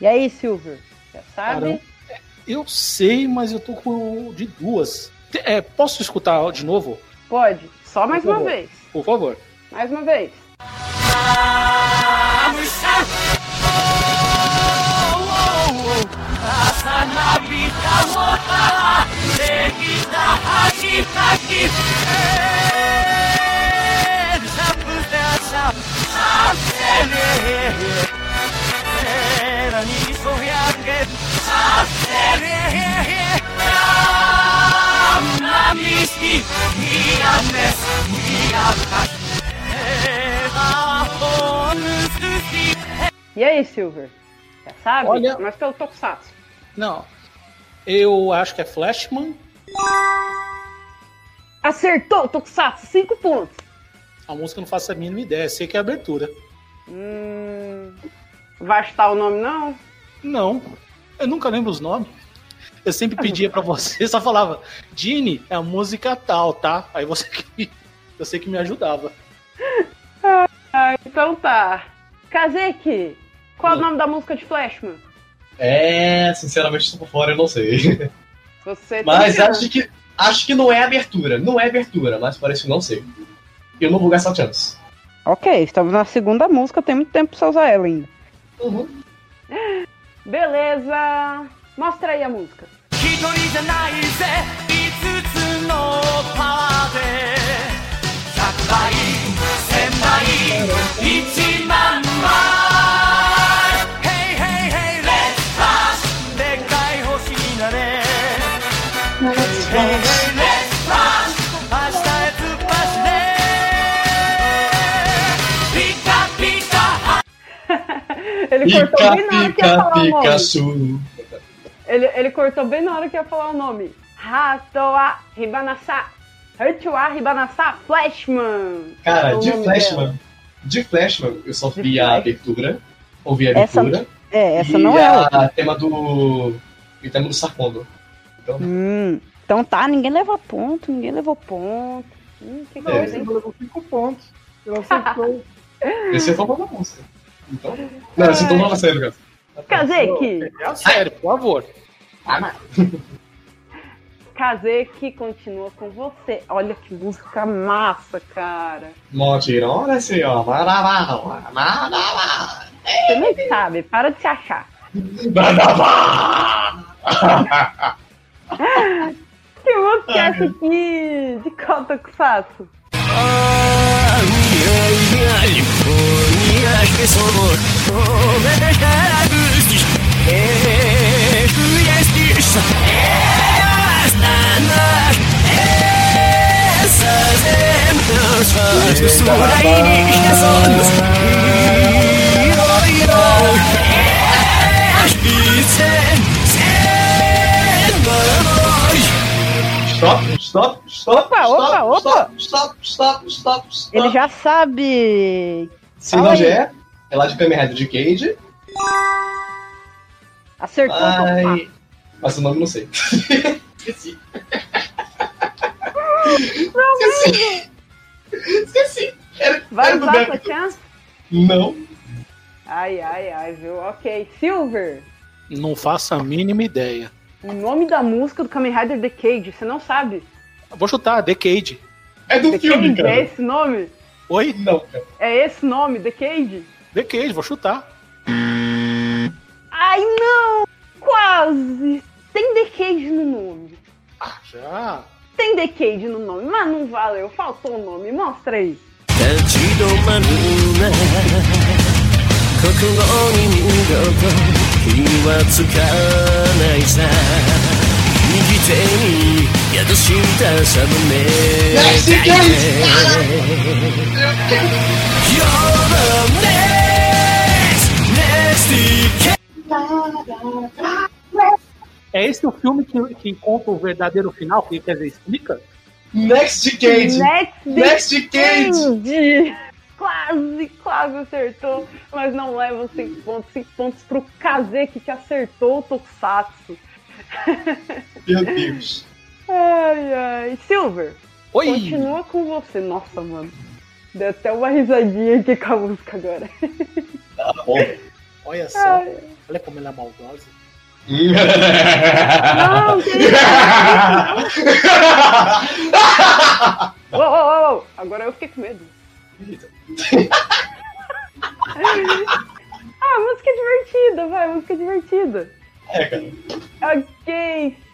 E aí, Silver? Já sabe?
Caramba. Eu sei, mas eu tô com de duas. É, posso escutar de novo?
Pode. Só mais uma vez.
Por favor.
Mais uma vez. E aí, Silver? Já sabe?
Olha-
Mas pelo Tokusatsu.
Não. Eu acho que é Flashman.
Acertou, Tokusatsu, 5 pontos.
A música não faço a mínima ideia. Sei que é abertura.
Hum... Vai chutar o nome, não?
Não. Eu nunca lembro os nomes. Eu sempre pedia pra você, só falava, Dini, é a música tal, tá? Aí você que. Eu sei que me ajudava.
Ah, então tá. Kazeki, qual é o
Hum.
nome da música de Flashman?
É, sinceramente, estou por fora, eu não sei.
Você tem
Mas
chance.
acho que, acho que não é abertura. Não é abertura, mas parece que não sei. Eu não vou gastar chance.
Ok, estamos na segunda música, tem muito tempo pra você usar ela ainda.
Uhum.
Beleza. Mostra aí a música.
一
Ele
Pica,
cortou bem na hora que ia
pica,
falar o nome. Ele, ele cortou bem na hora que ia falar o nome. Hatoa Ribanasa. Hurtua Ribanasa Flashman.
Cara,
É o
de Flashman.
dela.
De Flashman, eu só vi a abertura. Ouvi a
Essa-
abertura.
É, essa
e
não é ela.
a tema do. E o tema do Sarkondo. Então,
Hum, então tá, ninguém leva ponto, ninguém levou ponto. Hum, que
É.
Não,
coisa,
você
hein?
levou 5 pontos. Ela acertou.
esse foi uma música. Então. Não, então não é sério, cara.
Kazeki.
É a sério, por favor.
Kazeki continua com você. Olha que música massa, cara.
Motirão, olha assim, ó. Maravá, maravá.
Você nem sabe, para de se achar. Que música é essa aqui? De qual Tokusatsu?
Stop, stop, stop.
Opa,
stop,
opa, opa.
Stop, stop, stop, stop, stop.
Ele já sabe.
Se
Fala
não já é, é lá de Kamen Rider de Cage.
Acertou.
Ai, mas o nome eu não sei. Esqueci. Esqueci. Esqueci. Era,
Vai
era
usar sua chance?
Não.
Ai, ai, ai, viu? Ok. Silver.
Não faço a mínima ideia.
O nome da música do Kamen Rider The Cage, você não sabe?
Vou chutar, Decade.
É do
The
filme,
Cage, é
cara.
esse nome?
Oi?
Não.
É esse nome, The Cage?
Decade, vou chutar.
Ai, não! Quase! Tem Decade no nome.
Já.
Tem Decade no nome, mas não valeu. Faltou o nome. Mostra aí.
E a doce dança no meio. Esse que
é esse o filme que, que conta o verdadeiro final, que quer dizer, explica?
Next Decade!
Next,
Next Decade!
Quase, quase acertou, mas não leva 5 pontos. 5 pontos pro Kazeki que acertou o Tokusatsu.
Meu Deus.
Ai, ai. Silver,
Oi!
continua com você. Nossa, mano. Deu até uma risadinha aqui com a música agora.
Tá bom.
Olha só.
Ai.
Olha como ela é maldosa.
Não, que ô, ô, ô. Agora eu fiquei com medo. ah, música divertida, vai, música divertida.
É, cara.
Ok,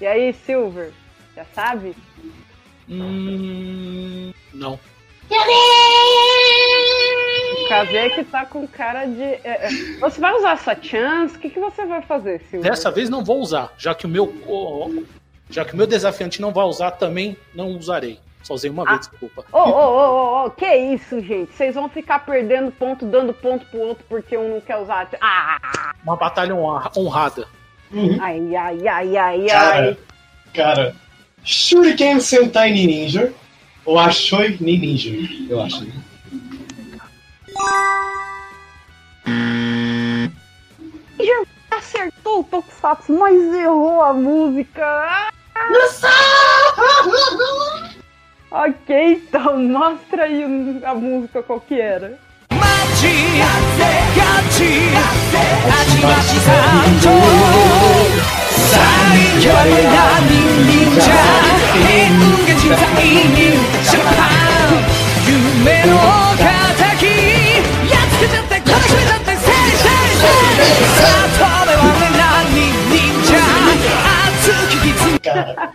E aí, Silver, já sabe?
Hum. Não.
O Kazek tá com cara de. é, é, Você vai usar essa chance? O que, que você vai fazer, Silver?
Dessa vez não vou usar, já que o meu. Já que o meu desafiante não vai usar, também não usarei. Só usei uma vez, desculpa.
Ô, ô, ô, ô, ô, que isso, gente? Vocês vão ficar perdendo ponto, dando ponto pro outro porque um não quer usar. Ah!
Uma batalha honra- honrada.
Ai, ai, ai, ai,
Cara,
ai.
cara. Shuriken Sentai Ninja. Ou Ashoi Ninja, eu acho.
Já acertou o Tokusatsu, mas errou a música. Ah! Ok, então mostra aí a música qual que era.
Cara.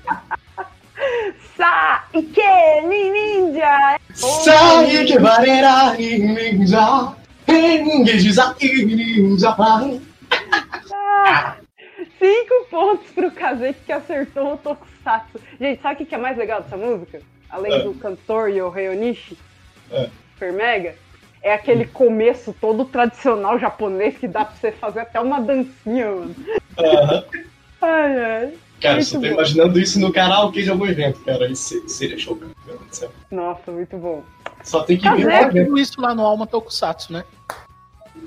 Saike Ninja!
Sai que varera ninja. Engage za ninja.
Ah, Cinco pontos pro Kazek que acertou o Tokusatsu. Gente, sabe o que que é mais legal dessa música? Além
É.
do cantor Yohei Onishi,
É.
Super Mega, é aquele começo todo tradicional japonês que dá pra você fazer até uma dancinha, mano.
Aham.
Ai, ai.
Cara,
Muito
só tô
bom.
imaginando isso no karaokê de algum evento, cara. Isso seria show, cara. Meu Deus do céu.
Nossa, muito bom.
Só tem que
Tá
ver lá, né?
Tudo isso lá no Alma Tokusatsu, né?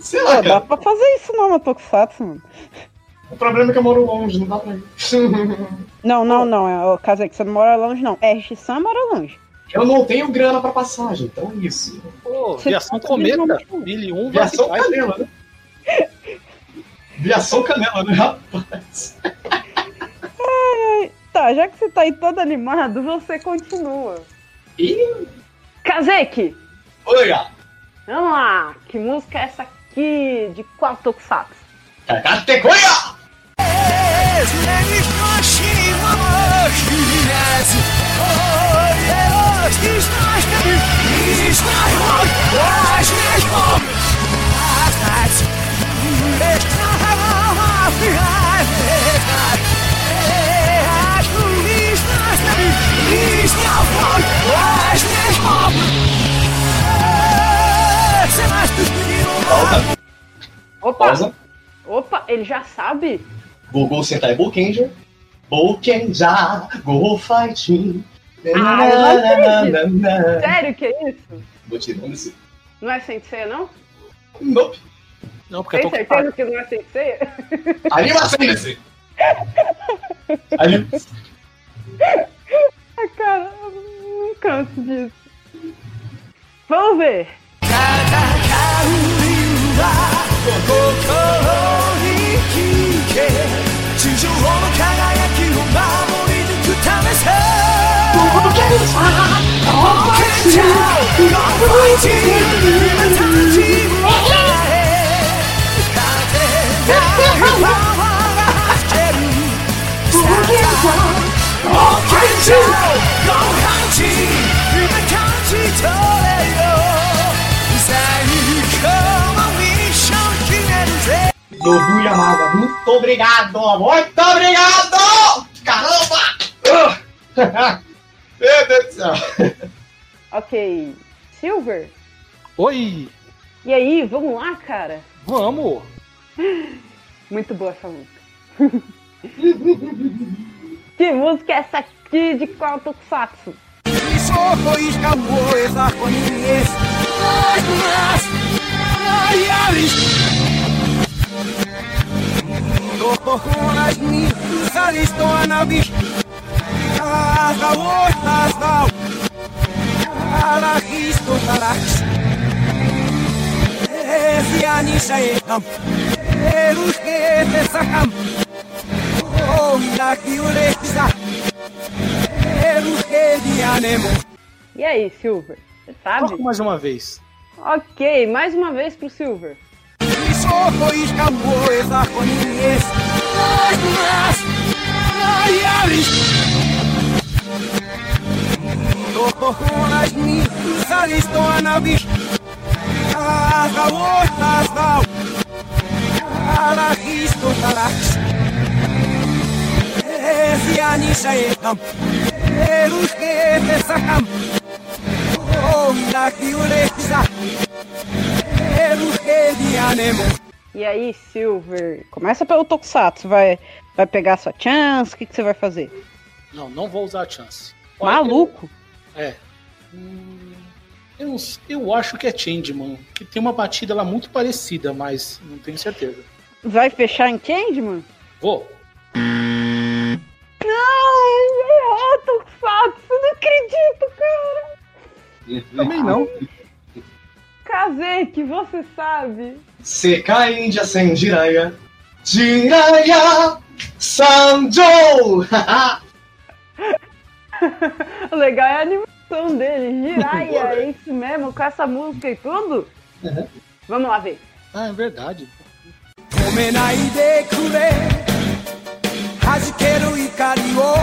Sei lá,
Ah, dá
cara.
pra fazer isso no Tokusatsu, mano.
O problema é que eu moro longe, não dá pra ir.
Não, não, não. É, o caso é que você não mora longe, não. É, X-Sam mora longe.
Eu não tenho grana pra passagem, então é isso.
Pô,
Você
viação
tá
cometa,
fazendo
mil e um,
Viação canela, né? Viação canela, né, rapaz?
Tá, já que você tá aí todo animado, você continua.
Ih,
Kazeki,
oi, gato.
vamos lá. Que música é essa aqui de qual Tokusatsu?
Categoria! Pausa,
Opa,
pausa.
opa, ele já sabe?
Google Sentai Bokenja. Bokenja, go fighting.
Ah, eu não acredito. Sério que é isso?
Vou tirando esse.
Não é Sensei, não?
Nope.
Não, porque
Tem certeza que não é Sensei?
Animação desse. Anim...
Ai, cara, eu não canso disso. Vamos ver.
地上の輝きを守り抜くためさ冒険者冒険者 Go fight 夢たちを変え風がパワーが弾ける冒険者冒険者 Go fight 夢感じ取 ぜ
Nobu Yamaga, muito obrigado! Muito obrigado! Caramba! Meu Deus do céu!
Ok. Silver.
Oi!
E aí, vamos lá, cara?
Vamos!
Muito boa essa música. que música é essa aqui de qual Tokusatsu?
Konažni, zaristo na viš Kaza vojna znao Kala histo taraks e niša jedam Eruške te sakam Omina ki ulexa Eruške dianemo
E aí, Silver? Você sabe?
Toco mais uma vez.
Ok, mais uma vez pro Silver
sois amores armonias nas nas naiares nas minhas aristonavis as aortas da para Cristo tarás esse anisha é etam erus que te sacam. Oh, na é que o
e aí, Silver? Começa pelo Tokusatsu. Vai, vai pegar sua chance? O que, que você vai fazer?
Não, não vou usar a chance. Olha,
Maluco?
eu- É. Hum, Eu, eu acho que é Changeman, que tem uma batida lá muito parecida, mas não tenho certeza.
Vai fechar em Changeman?
Vou.
Não! Errou, Tokusatsu! Não acredito, cara!
Também não.
Kaze, que você sabe.
Sekai India Sen Jiraya. Jiraya Sanjo!
o legal é a animação dele. Jiraya, é isso mesmo, com essa música e tudo.
Uhum.
Vamos lá ver.
Ah, é verdade.
Comenai de kure, hajikeru ikari o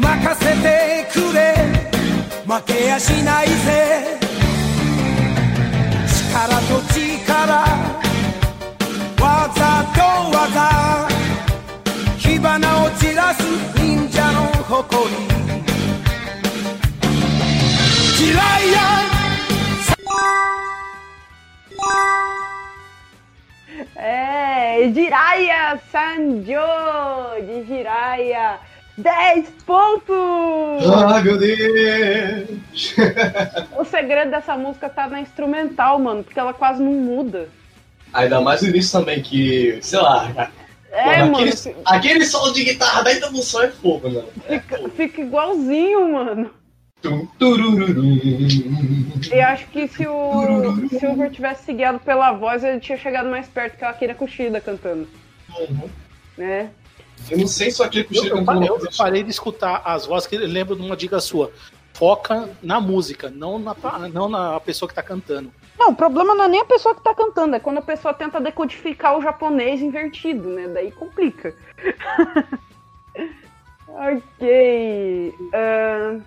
makasete kure, makeya shinai ze. 力と力技と技火花を散らす忍者の誇りジライアン
É, Jiraya Sanjo de Jiraya. 10 pontos!
Ai, meu Deus!
O segredo dessa música tá na instrumental, mano, porque ela quase não muda.
Ainda mais o início também, que, sei lá.
É,
mano, aquele,
fi-
aquele solo de guitarra da introdução é fogo, mano. É
fica, fica igualzinho, mano.
Tum, turururu.
E acho que se o Silver tivesse seguido pela voz, ele tinha chegado mais perto que a Akira Kushida cantando,
Uhum.
né?
Eu não sei se aquele
Eu,
cochilo
eu,
cantou
parei, eu parei de escutar as vozes que eu lembro de uma dica sua. Foca na música, não na, não na pessoa que tá cantando.
Não, o problema não é nem a pessoa que tá cantando, é quando a pessoa tenta decodificar o japonês invertido, né? Daí complica. ok. ahn,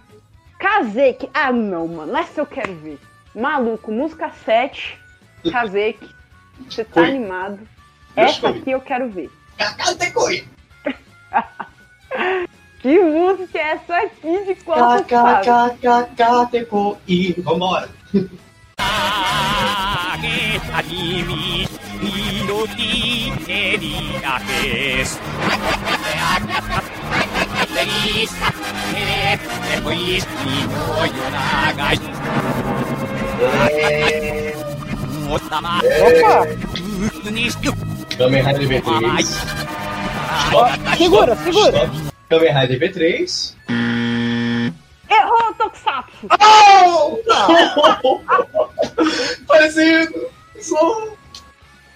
Kazeki. Ah, não, mano. Essa eu quero ver. Maluco, música 7. Kazeki. Você tá
Oi.
animado.
Deixa
Essa
eu
aqui eu quero ver.
Kakate-koi.
Que música é essa aqui? De qual
que Vambora!
Opa!
Kamen Rider V3
Segura, segura!
Kamen Rider V3.
Errou, Tokusatsu!
Parecido. Só.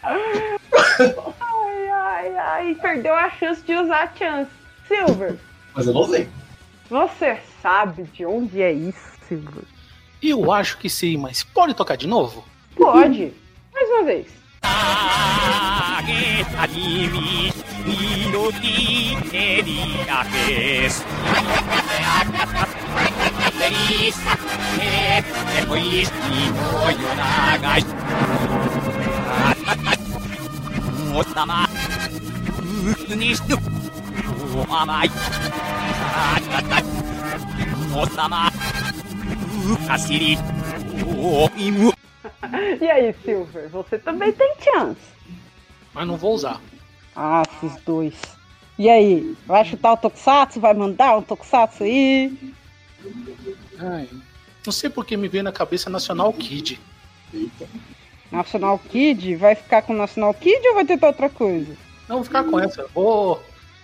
Ai, ai, ai, perdeu a chance de usar a chance. Silver,
Mas eu não sei.
você sabe de onde é isso, Silver?
Eu acho que sim, mas pode tocar de novo?
Pode. Mais uma vez.
あげたにみ色にねりあけすねりさたたまうかしりおいむ
E aí, Silver, você também tem chance.
Mas não vou usar.
Ah, esses dois. E aí, vai chutar o Tokusatsu? Vai mandar um Tokusatsu aí?
Ai, não sei por que me veio na cabeça Nacional Kid.
National Kid? Vai ficar com National Kid ou vai tentar outra coisa?
Não, vou ficar com essa. Vou,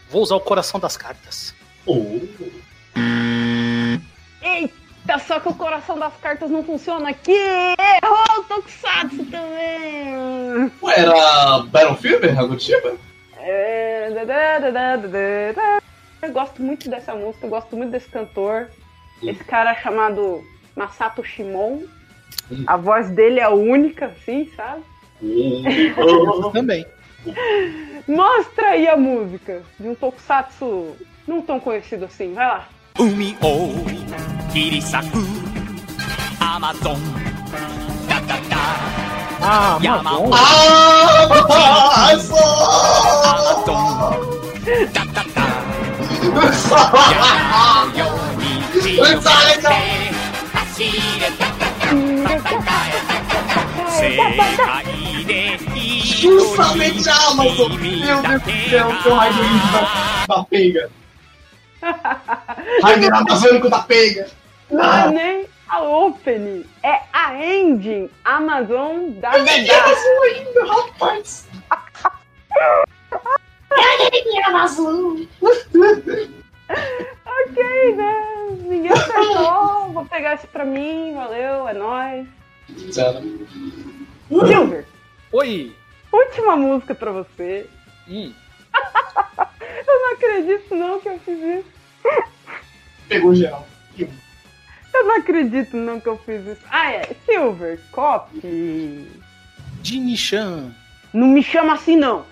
vou usar o coração das cartas.
Oh.
Eita, só que o coração das cartas não funciona aqui. Errou o Tokusatsu também.
Ué, era Battlefield, Hagutiba?
É, da, da, da, da, da, da. Eu gosto muito dessa música, eu gosto muito desse cantor. Esse cara chamado Masato Shimon. A voz dele é única, assim, sabe?
Também.
Mostra aí a música de um Tokusatsu não tão conhecido assim, vai lá.
海を切り裂くアマゾンダダダ
Ah,
山
Amazon.
を
Ah,
ア
só!
マゾンダダダ山のように血を出して走れダダダ世界で一
Justamente
人
a Amazon! Meu
君
Deus
だ
do
け
céu, que o Raider da, da peiga. Raider amazônico da peiga.
Não é nem a opening, é a ending Amazon da da da.
azul ainda, rapaz.
Ok, né? Ninguém acertou. Vou pegar esse pra mim, valeu, é nóis. Silver,
Oi.
última música pra você.
Hum.
Eu não acredito não que eu fiz isso.
Pegou geral.
Eu não acredito não que eu fiz isso. Ah, é. Silver, copy.
Jinishan.
Não me chama assim não.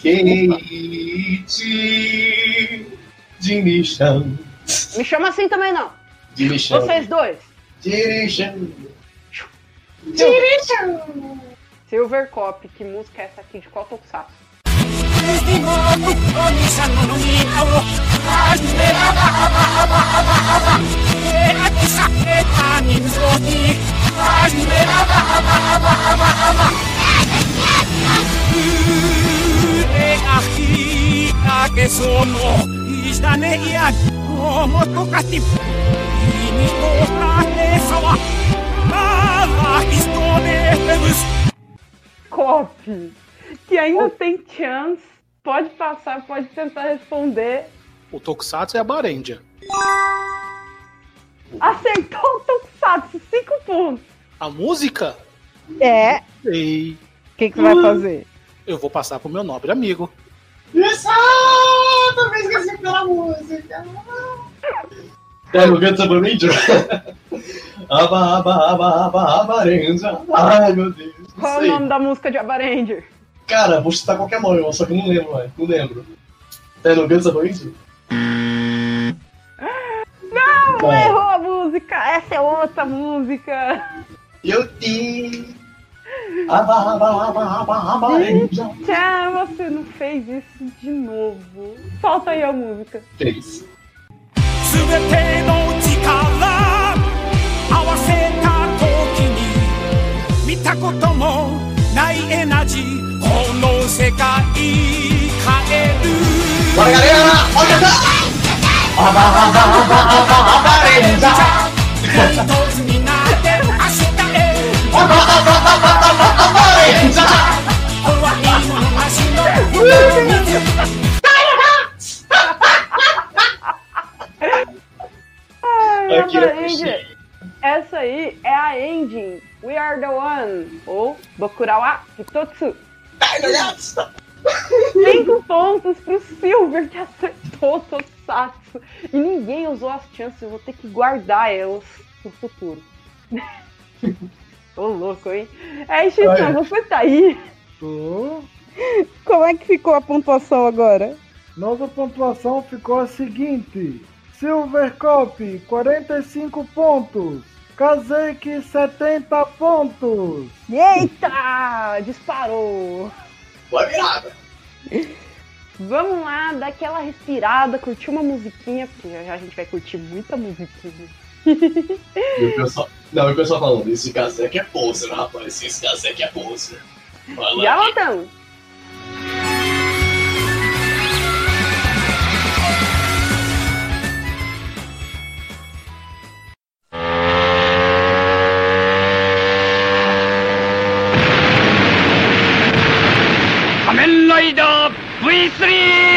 Keiichi Jinishan.
Me chama assim também não.
Jinishan.
Vocês dois.
Jinishan.
Silver. Silver Cop, que música é essa aqui? De qual tokusatsu? Cop, que ainda tem chance. Pode passar, pode tentar responder.
O Tokusatsu é a Barendia.
Acertou o Tokusatsu, 5 pontos.
A música?
É.
Sei.
O que, que você vai fazer?
Eu vou passar pro meu nobre amigo.
Isso! Também esqueci pela música. É no Guns N' Ranger? Aba, aba, aba, aba, aba, Ranger. Ai, meu Deus. não
Qual é o nome da música de Abaranger?
Cara, vou chutar qualquer nome, só que eu não lembro, velho. Não lembro. É no Guns N' Ranger?
Não,
Bom.
errou a música. Essa é outra música.
Eu te.
Tchau, você não fez isso de novo. Solta aí a música.
Fez.
すべての力合わせた時に見たこともないエナジーこの世界変える
Bora, galera! Pode cantar! Aba, aba, aba, aba, aba, Ranger.
一つになって 明日へ の水
Ai,
Akira
essa, aí é a engine We Are The One, ou Bokurawa Hitotsu. Cinco pontos pro Silver, que acertou o Tokusatsu. E ninguém usou as chances, eu vou ter que guardar elas pro futuro. Ô louco, hein? É, Chitan,
Olha.
você tá aí?
Tô.
Como é que ficou a pontuação agora?
Nossa pontuação ficou a seguinte: Silver Cop 45 pontos, Kazeki 70 pontos.
Eita! Disparou!
Foi virada.
Vamos lá, dar aquela respirada, curtir uma musiquinha, porque já, a gente vai curtir muita musiquinha.
E o pessoal. Não, e o pessoal falando, esse caseque é poser, rapaz. Esse caseque é poser. Fala
Já
仮
面
ライダー V3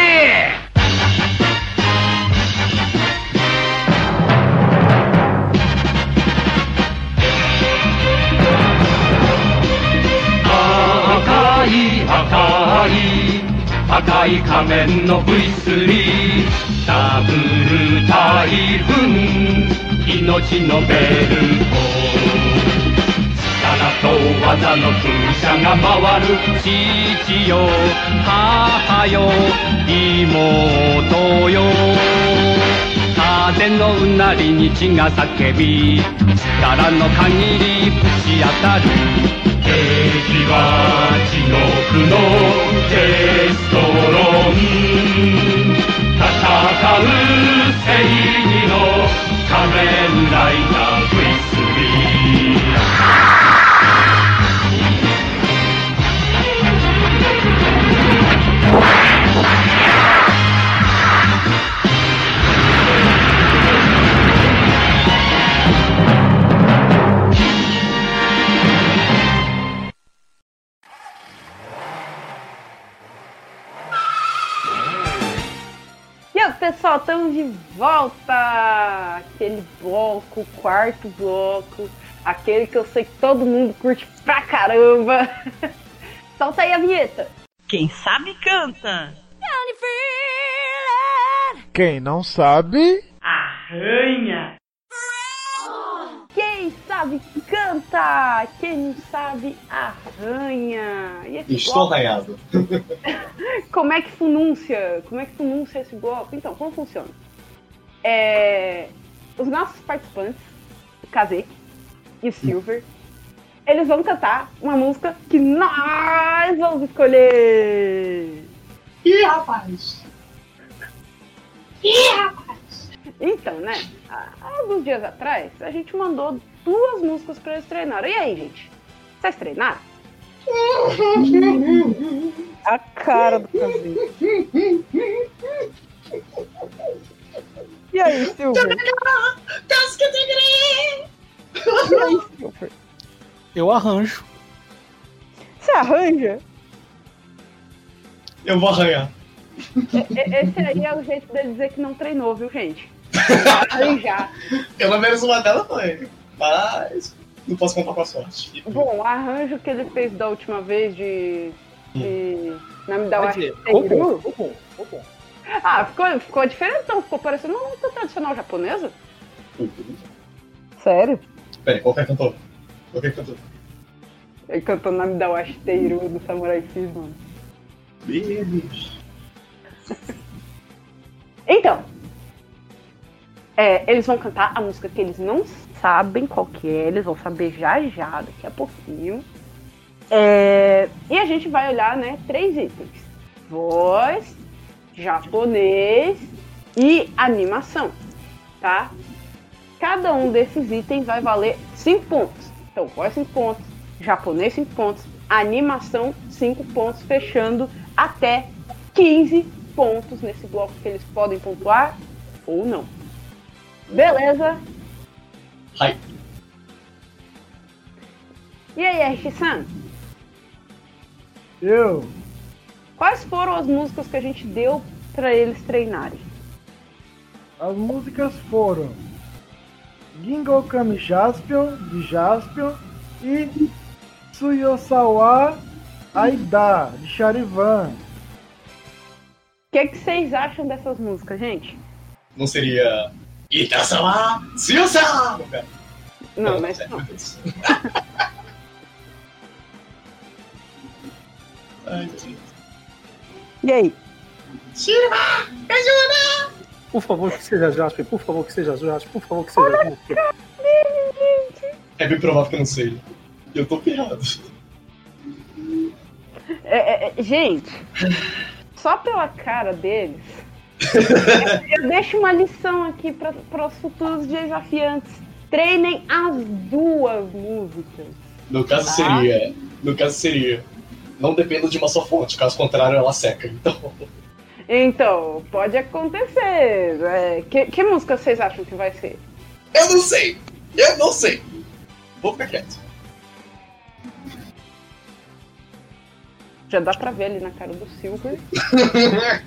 赤い仮面の V3 ダブル台風命のベルト力と技の風車が回る父よ。母よ。妹よ。風のうなりに血が叫び。力の限りぶち当たる。敵は地獄の
bloco, quarto bloco, aquele que eu sei que todo mundo curte pra caramba. Solta aí a vinheta.
Quem sabe canta.
Quem não sabe.
Arranha.
Quem sabe canta, quem não sabe arranha. E esse
Estou
bloco,
arranhado.
como é que funúncia? Como é que funúncia esse bloco? Então, como funciona? É, os nossos participantes, o Kazek e o Silver, eles vão cantar uma música que nós vamos escolher.
Ih, rapaz!
Ih, rapaz! Então, né? Há alguns dias atrás, a gente mandou duas músicas pra eles treinarem. E aí, gente? Vocês treinaram?
A cara do Kazek. E aí, Silver? E aí, Silver?
Eu arranjo.
Você arranja?
Eu vou arranhar.
E- Esse aí é o jeito dele dizer que não treinou, viu, gente? Arranjar.
Pelo menos uma delas foi. Mas não posso contar com a sorte.
Bom, o arranjo que ele fez da última vez de. de. Nome da
Quer dizer, ficou bom, ficou bom, ficou bom.
Ah, ficou, ficou diferentão, ficou parecendo uma música tradicional japonesa. Sério?
Peraí, qual que é cantor? Qual que é cantor?
Ele cantou Nome da Washiteiru do Samurai X, mano.
Deus.
Então, é, eles vão cantar a música que eles não sabem qual que é, eles vão saber já já, daqui a pouquinho. É, e a gente vai olhar, né, três itens. Voz, japonês e animação, tá? Cada um desses itens vai valer 5 pontos. Então, voz 5 pontos, japonês 5 pontos, animação 5 pontos, fechando até 15 pontos nesse bloco que eles podem pontuar ou não. Beleza? E aí, Ash-san,
Eu,
quais foram as músicas que a gente deu pra eles treinarem?
as músicas foram Gingo Kami Jaspion, de Jaspion, e Suyosawa Aida, de Charivan.
O que, que vocês acham dessas músicas, gente?
Não seria. Itasawa Tsuyosa!
Não, mas não.
Ai, Deus.
E aí?
Shirima! Ajuda!
Por favor, que seja Jasper. Por favor, que seja Jasper. Por favor, que seja Jasper.
É bem provável que eu não sei. Eu tô ferrado.
É, é, é, gente, só pela cara deles, eu, eu deixo uma lição aqui para os futuros desafiantes. Treinem as duas músicas.
No caso
Tá.
seria. No caso seria. Não dependa de uma só fonte, caso contrário ela seca. Então.
Então, pode acontecer. É, que, que música vocês acham que vai ser?
Eu não sei! Eu não sei! Vou ficar quieto.
Já dá pra ver ali na cara do Silver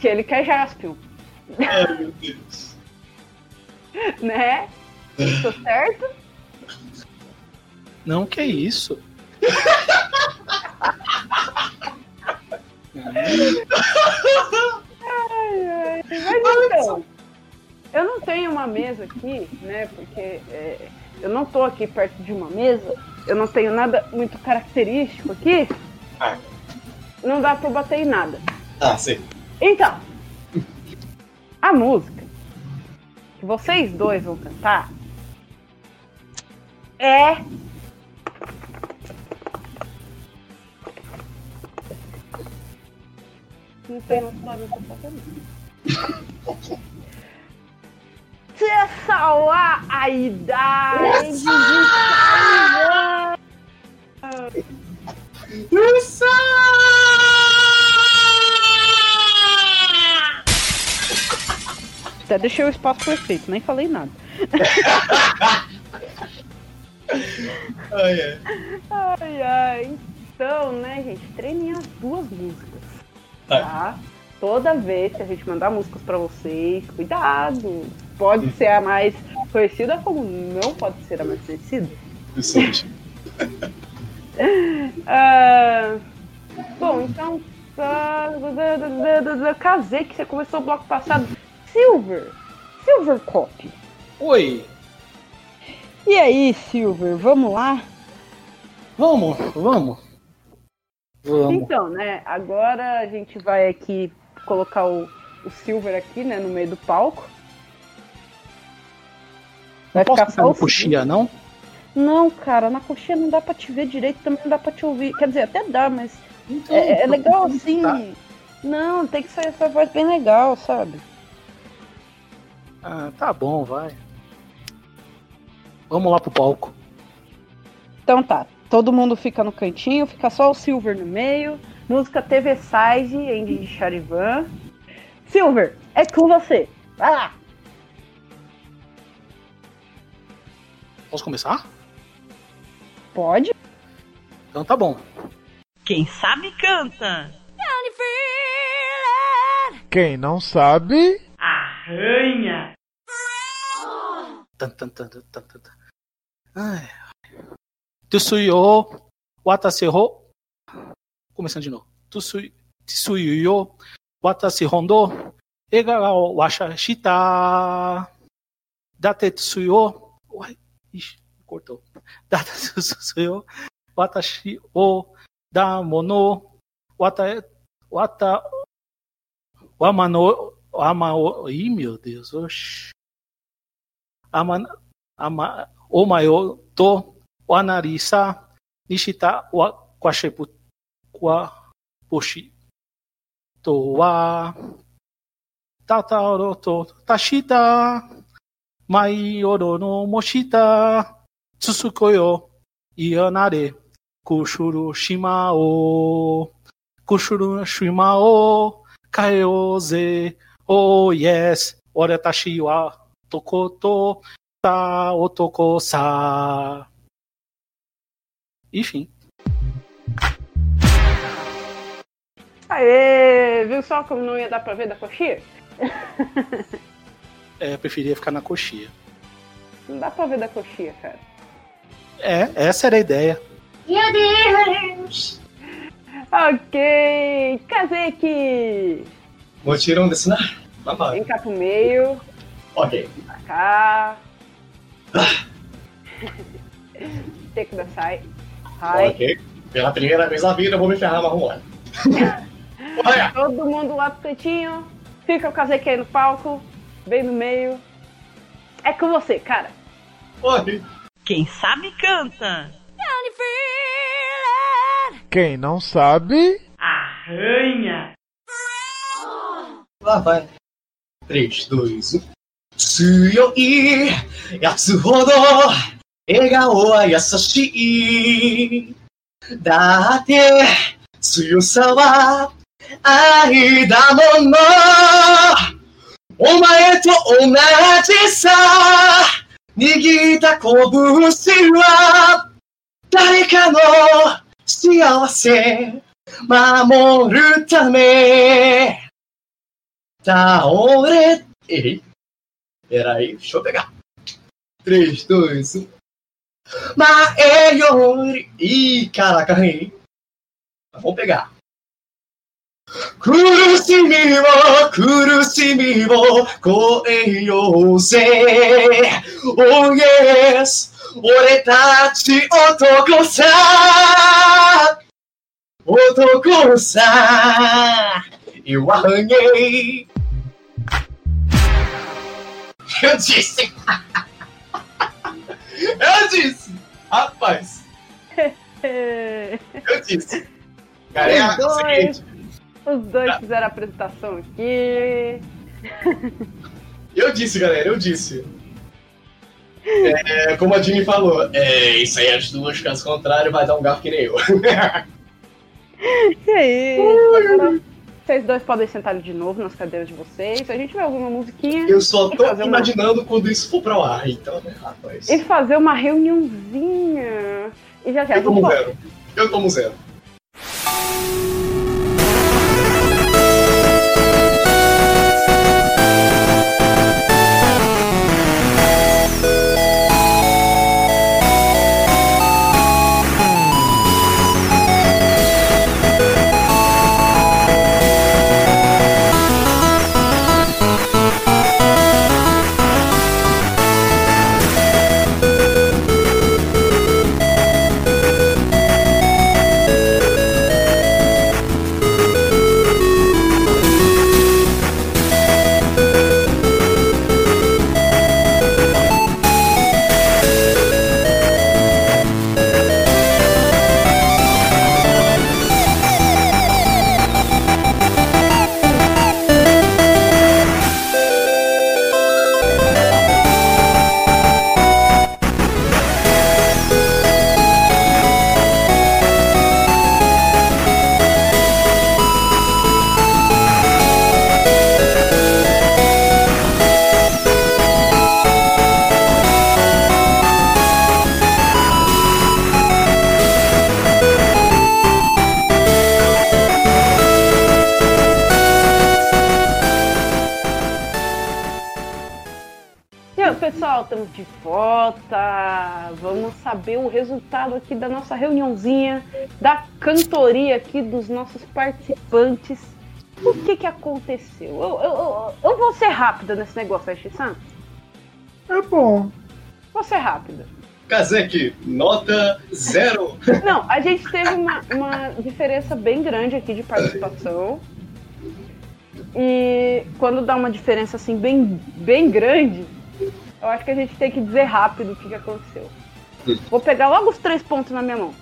que ele quer Jaspion,
Ai, meu Deus.
né? Tô certo?
Não, que isso?
Ai, ai. Mas então, eu não tenho uma mesa aqui, né? Porque é, eu não tô aqui perto de uma mesa, eu não tenho nada muito característico aqui.
Ah.
Não dá pra bater em nada.
Ah, sei.
Então, a música que vocês dois vão cantar é. Não tem fazendo. Tessawa Aida!
Até deixei o espaço perfeito, nem falei nada.
Ai, ai.
Ai, ai. Então, né, gente, treinem as duas músicas. Tá? Toda vez que a gente mandar músicas pra vocês, cuidado. Pode ser a mais conhecida, como não pode ser a mais conhecida.
Isso ótimo.
Ah, bom, então. ah, casei que você começou o bloco passado. Silver! Silver Cop.
Oi!
E aí, Silver, vamos lá?
Vamos, vamos. Vamos.
Então, né, agora a gente vai aqui colocar o, o Silver aqui, né, no meio do palco. Vai
Não posso
ficar o
coxinha, não?
Não, cara, na coxinha não dá pra te ver direito, também não dá pra te ouvir. Quer dizer, até dá, mas
Então,
é, é
então,
legal
tá.
assim. Não, tem que sair essa voz bem legal, sabe?
Ah, tá bom, vai. Vamos lá pro palco.
Então tá, todo mundo fica no cantinho, fica só o Silver no meio. Música TV Size, Andy de Charivan. Silver, é com você. Vai lá.
Posso começar?
Pode?
Então tá bom.
Quem sabe canta.
Quem não sabe,
Arranha.
Tan, tan, tan, tan, tan, tan. Ai. Tsuyo watase ho. Começando de novo. Tsuyo watase hondo. Ega ga o washa shita. Date tsuyo. Ixi, cortou. Date tsuyo watashi o da mono. Wata. Wata. Wamano. Wama. Ih, meu Deus. Oxi. Ama, ama, o maior to Wanarisa nishita wa kwa sheput wa poshi to wa Tata Oroto tashita Mai Oro no moshita tsusuko yo iyanare kushuru shima o kushuru shima o kaeo ze oh yes Oretashi wa Tokoto Ta Otoko sa Enfim.
Aê, viu só como não ia dar pra ver da coxinha?
É, eu preferia ficar na coxinha.
Não dá pra ver da coxinha, cara.
É, essa era a ideia.
Meu Deus! Ok, Kazeki!
Vou tirar um desse na.
Vem cá pro meio,
Ok.
pra cá. Teco da sai. Ai.
Ok. Pela primeira vez na vida eu vou me ferrar marrom.
Todo mundo lá pro cantinho. Fica o Kazeki aí no palco, bem no meio. É com você, cara.
Oi.
Quem sabe canta.
Quem não sabe,
Arranha.
Lá vai. 3, 2, 1. 強いやつほど 笑顔は優しい。だって強さは愛だもの。お前と同じさ。握った拳は誰かの幸せ守るため。倒れ。Errei. Peraí, deixa eu pegar. 3, 2, 1. Mae Yori. Ih, caraca, errei. Mas Vamos pegar. 苦しみを苦しみを超えようぜ Oh yes 俺たち男さ男さ Eu arranhei Eu disse Eu disse Rapaz Eu disse Cara, é
Os
o
dois, os dois fizeram a apresentação aqui.
Eu disse, galera, eu disse. É, como a Dini falou, é, isso aí as duas, caso contrário, vai dar um garfo que nem eu.
E aí? Agora Vocês dois podem sentar de novo nas cadeiras de vocês. A gente vai ouvir uma musiquinha.
Eu só tô
fazer uma-
imaginando quando isso for pro ar, então, né, rapaz.
E fazer uma reuniãozinha. E já já.
Eu tomo zero. Eu tomo zero.
Saber o resultado aqui da nossa reuniãozinha, da cantoria aqui dos nossos participantes. O que que aconteceu? Eu, eu, eu, eu vou ser rápida nesse negócio, Ashi-san.
É bom.
Vou ser rápida.
Kazek, nota zero.
Não, a gente teve uma, uma diferença bem grande aqui de participação. E quando dá uma diferença assim bem, bem grande, eu acho que a gente tem que dizer rápido o que, que aconteceu. Vou pegar logo os três pontos na minha mão.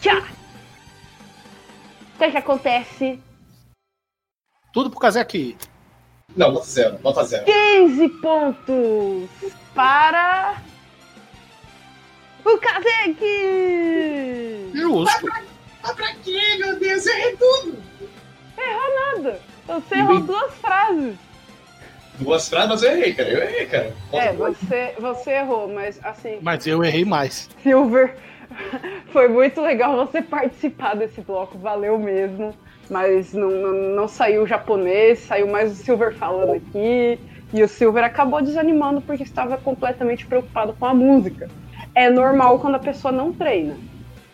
Tchá! O que, que acontece?
Tudo por causa aqui.
Não, nota zero. Nota zero.
15 pontos para o Kazek!
Justo.
Ah, pra quê, meu Deus? Eu errei tudo.
Errou nada. Você errou duas frases.
Duas frases, mas eu errei, cara. Eu errei, cara.
É, você, você errou, mas assim,
Mas eu errei mais.
Silver Foi muito legal você participar desse bloco, valeu mesmo. Mas não, não, não saiu o japonês, saiu mais o Silver falando aqui. E o Silver acabou desanimando porque estava completamente preocupado com a música. É normal quando a pessoa não treina.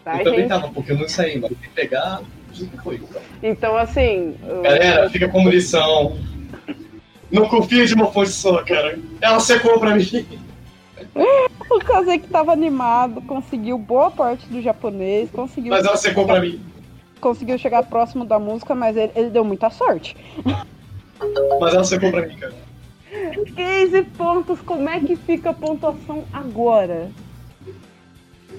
Tá,
eu também
gente?
tava, porque eu não saí, mas tem que pegar o que foi.
Então, assim.
Galera, fica como lição. Não confia de uma fonte só, cara. Ela secou pra mim.
O Kazek tava animado, conseguiu boa parte do japonês, conseguiu.
Mas ela secou pra mim.
Conseguiu chegar próximo da música, mas ele, ele deu muita sorte.
Mas ela secou pra mim, cara.
15 pontos, como é que fica a pontuação agora?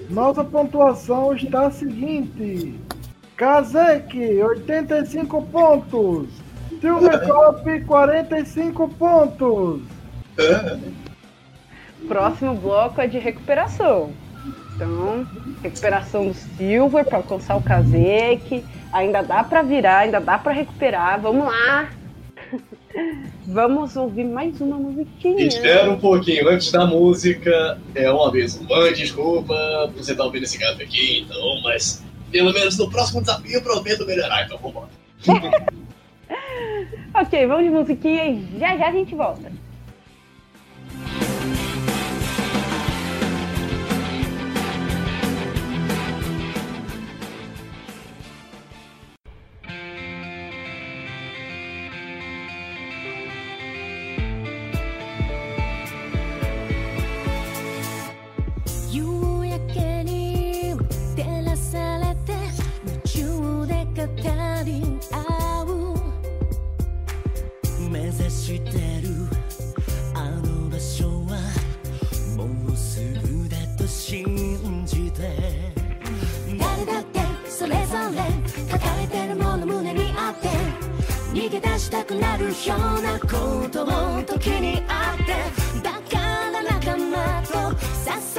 Nossa pontuação está a seguinte: Kazek, 85 pontos. Silvercop, 45 pontos.
Próximo bloco é de recuperação. Então, recuperação do Silver para alcançar o Kazek. Ainda dá para virar, ainda dá para recuperar. Vamos lá. Vamos ouvir mais uma musiquinha.
Espera um pouquinho antes da música. É uma vez. Mãe, desculpa por você estar ouvindo esse gato aqui, então, mas pelo menos no próximo desafio eu prometo melhorar, então vambora.
Ok, vamos de musiquinha e já já a gente volta.「
逃げ出したくなるようなことも時にあってだから仲間と支え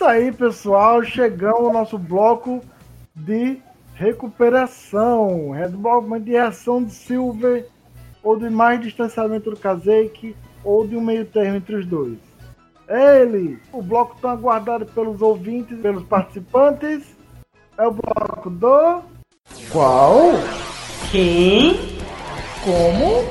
isso aí, pessoal. Chegamos ao nosso bloco de recuperação. Desenvolvimento de reação de Silver, ou de mais distanciamento do Kazek, ou de um meio termo entre os dois. Ele, o bloco tão aguardado pelos ouvintes, pelos participantes, é o bloco do.
Qual?
Quem?
Como?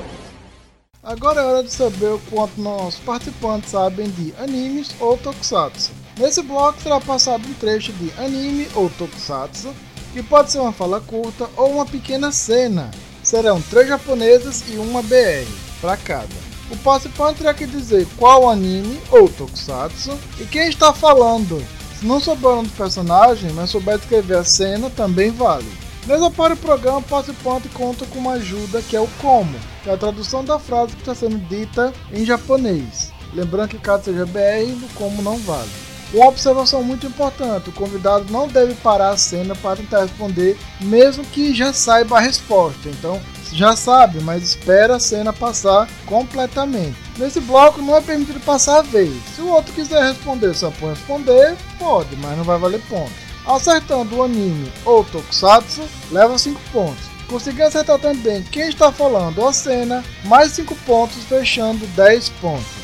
Agora é hora de saber o quanto nossos participantes sabem de animes ou tokusatsu. Nesse bloco será passado um trecho de anime ou tokusatsu, que pode ser uma fala curta ou uma pequena cena. Serão três japonesas e uma BR para cada. O participante terá que dizer qual anime ou tokusatsu e quem está falando. Se não souber o nome do personagem, mas souber escrever a cena, também vale. Nessa para o programa, o participante conta com uma ajuda que é o como, que é a tradução da frase que está sendo dita em japonês. Lembrando que caso seja BR, o como não vale. Uma observação muito importante: o convidado não deve parar a cena para tentar responder, mesmo que já saiba a resposta. Então, já sabe, mas espera a cena passar completamente. Nesse bloco não é permitido passar a vez. Se o outro quiser responder só por responder, pode, mas não vai valer ponto. Acertando o anime ou tokusatsu, leva 5 pontos. Conseguindo acertar também quem está falando ou a cena, mais 5 pontos, fechando 10 pontos.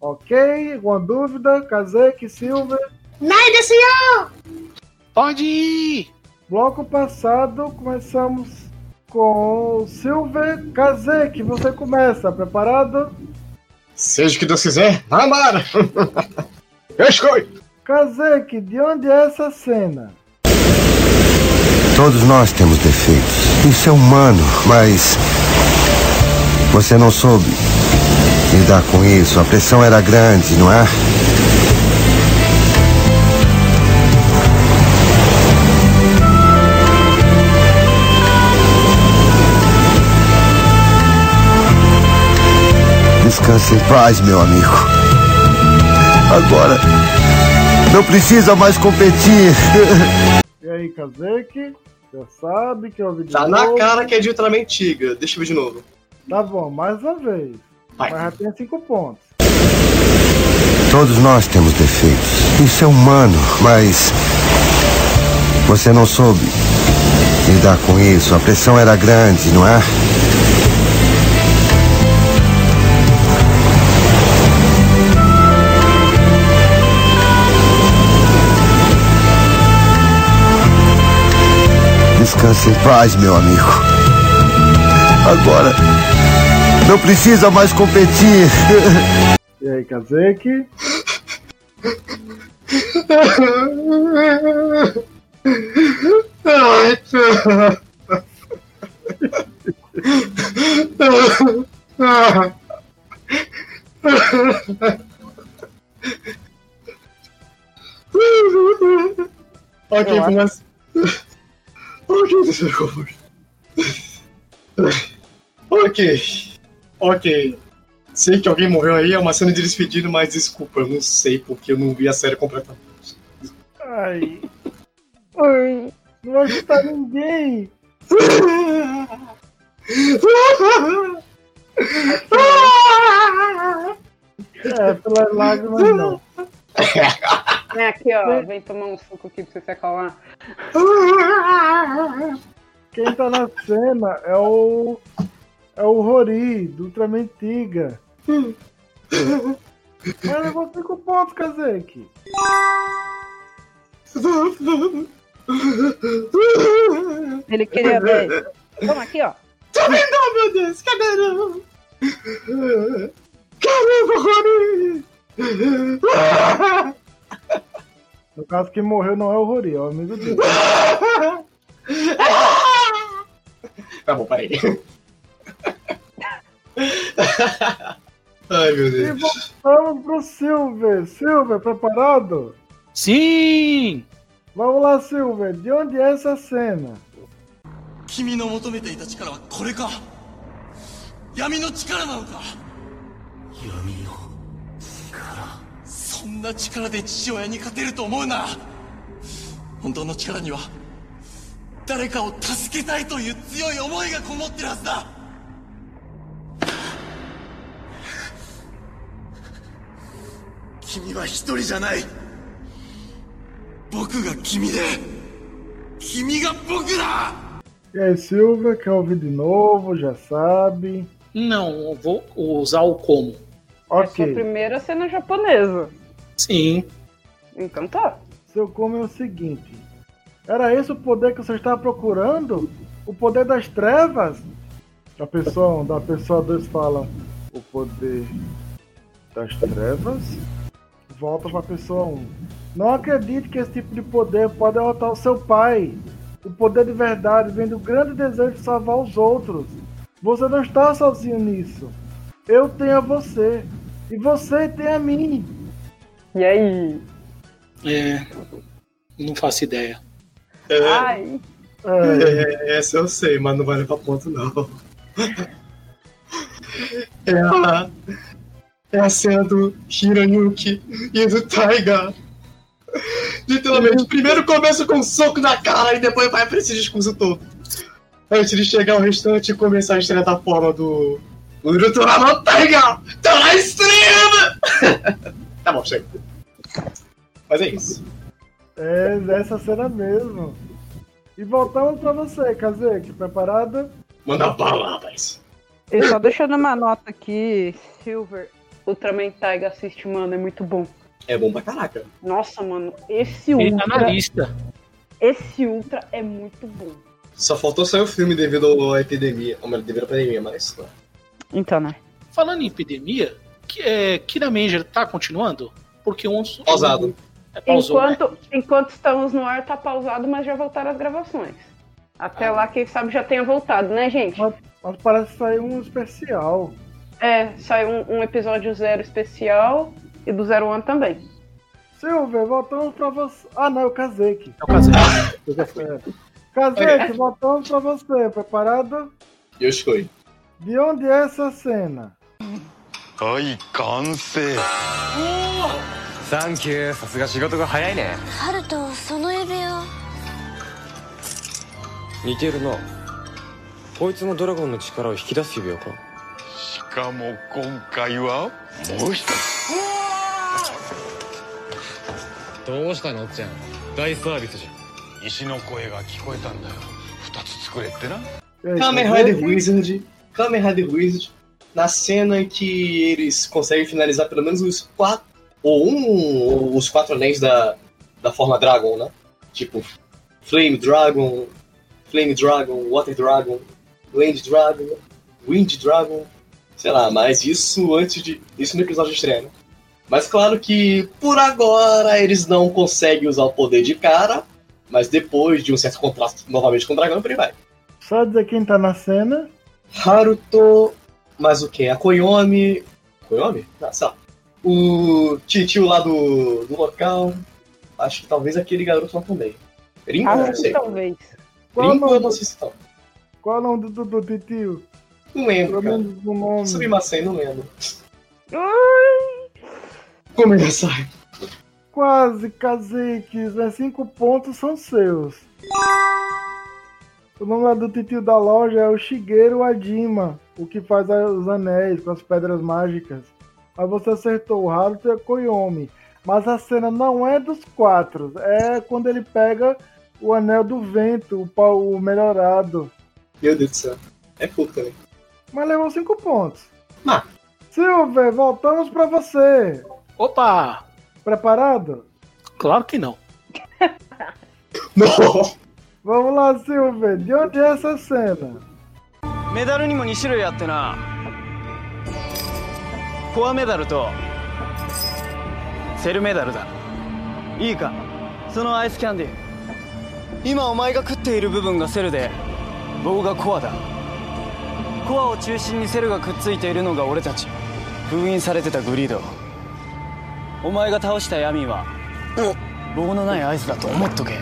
Ok, alguma dúvida? Kazek, Silver?
Nada, senhor!
Pode ir!
Bloco passado, começamos com o Silver Kazek. Você começa, preparado?
Seja o que Deus quiser, vambora! Eu escolho!
Kazek, de onde é essa cena?
Todos nós temos defeitos. Isso é humano, mas. Você não soube lidar com isso. A pressão era grande, não é? Descanse em paz, meu amigo. Agora não precisa mais competir.
E aí, Kazek? Já sabe que eu o vídeo.
Tá na cara que é de Ultraman mentiga. Deixa eu ver de novo.
Tá bom, mais uma vez.
Vai.
Mas já tem cinco pontos.
Todos nós temos defeitos. Isso é humano, mas você não soube lidar com isso. A pressão era grande, não é? Descanse em paz, meu amigo. Agora não precisa mais competir.
E aí, Kazeki?
Ok, mas. Ok, deixa eu ver. Ok. Ok. Sei que alguém morreu aí, é uma cena de despedida, mas desculpa, eu não sei porque eu não vi a série completamente.
Ai. Oi. Não vai escutar ninguém. É, pelas lágrimas não.
Vem aqui, ó. Vem tomar um suco aqui pra você se acalmar.
Quem tá na cena é o. É o Rory, do Ultraman Tiga. Mas levou cinco pontos, Kazeki.
Ele queria ver. Toma aqui, ó.
Não, meu Deus, cadê não? Caramba, Rory!
No caso, quem morreu não é o Rory, é o amigo dele.
Tá bom, parei. Ai, meu
E
Deus.
voltamos pro Silver. Silver, preparado?
Sim!
Vamos lá, Silver. De onde é essa cena?
君の求めていた力はこれか闇の力なのか闇の力そんな力で父親に勝てると思うな本当の力には誰かを助けたいという強い思いがこもってるはずだ君は一人じゃない僕が君で君が僕だ
E aí, Silver, quer ouvir de novo? Já sabe.
Não, eu vou usar o como.
É sua primeira cena japonesa.
Sim.
Então tá. Seu como é o seguinte. Era esse o poder que você estava procurando? O poder das trevas? A pessoa, da pessoa 2 fala o poder das trevas. Volta pra pessoa 1. Um. Não acredite que esse tipo de poder pode derrotar o seu pai. O poder de verdade vem do grande desejo de salvar os outros. Você não está sozinho nisso. Eu tenho a você. E você tem a mim.
E aí?
É. Não faço ideia.
Ai.
É, essa eu sei, mas não vai levar ponto, não. É a, é a cena do Hiranyuki e do Taiga. Literalmente, primeiro começa com um soco na cara e depois vai pra esse discurso todo. Antes de chegar ao restante e começar a estreia da forma do. Ultraman Taiga! Tá na extrema! tá bom, chega. Mas é isso.
É essa cena mesmo. E voltamos pra você, Kazek. Preparada?
Manda bala, rapaz.
E só deixando uma nota aqui, Silver, Ultraman Taiga assiste, mano, é muito bom.
É bom pra caraca.
Nossa, mano, esse
Ele
Ultra.
tá na lista.
Esse Ultra é muito bom.
Só faltou sair o filme devido à epidemia. Ou melhor, devido à pandemia, mas.
Então, né?
Falando em epidemia, que, é, Kira Manger tá continuando? Porque uns.
Pausado.
É, pausou, né?
Enquanto, enquanto estamos no ar, tá pausado, mas já voltaram as gravações. Até lá, quem sabe já tenha voltado, né, gente?
Mas, mas parece sair um especial.
É, saiu um, um episódio zero especial e do Zero One também.
Silver, voltamos pra você. Ah, não, é o Kazek.
É o Kazek.
Eu já fui. É. Kazek, voltamos pra você. Preparado?
Eu escolhi.
De onde é essa cena?
はい完成サンキューさすが仕事が早いね
ハルトその指輪
似てるなこいつのドラゴンの力を引き出す指輪か
し かも今回はもう一つ
どうしたのおっちゃん大サービスじゃん
石の声が聞こえたんだよ二つ作れってな
Kamen Rider Wizard, Kamen Rider Wizard, na cena em que eles conseguem finalizar pelo menos os quatro, ou um, ou os quatro anéis da, da forma Dragon, né? Tipo, Flame Dragon, Flame Dragon, Water Dragon, Land Dragon, Wind Dragon, sei lá, mas isso antes de. Isso no episódio de estreia, né? Mas claro que por agora eles não conseguem usar o poder de cara, mas depois de um certo contraste novamente com o dragão, por aí vai.
Só dizer quem tá na cena.
Haruto, mas o que? A Koyomi. Koyomi? Não, sei lá. O titio lá do, do local. Acho que talvez aquele garoto lá também. Ringo, eu não sei.
talvez.
Qual
Ringo, eu não sei se tá.
Qual é o nome do, do, do tio?
Não lembro,
Pelo
cara.
menos o nome.
Submacém, não lembro.
Ai,
Começar.
Quase, caziques, mas cinco pontos são seus. O nome lá do titio da loja é o Shigeru Adima, o que faz os anéis com as pedras mágicas. Mas você acertou o Haruto e a Koyomi. Mas a cena não é dos quatro, é quando ele pega o anel do vento, o, pau- o melhorado.
Meu Deus do céu. É pouco também
Mas levou cinco pontos.
Ah.
Silver, voltamos pra você.
Opa!
Preparado?
Claro que não.
Vamos lá, Silver. De onde é essa cena?
メダルにも2種類あってなコアメダルとセルメダルだいいかそのアイスキャンディー今お前が食っている部分がセルで棒がコアだ コアを中心にセルがくっついているのが俺たち封印されてたグリードお前が倒したヤミーは棒のないアイスだと思っとけ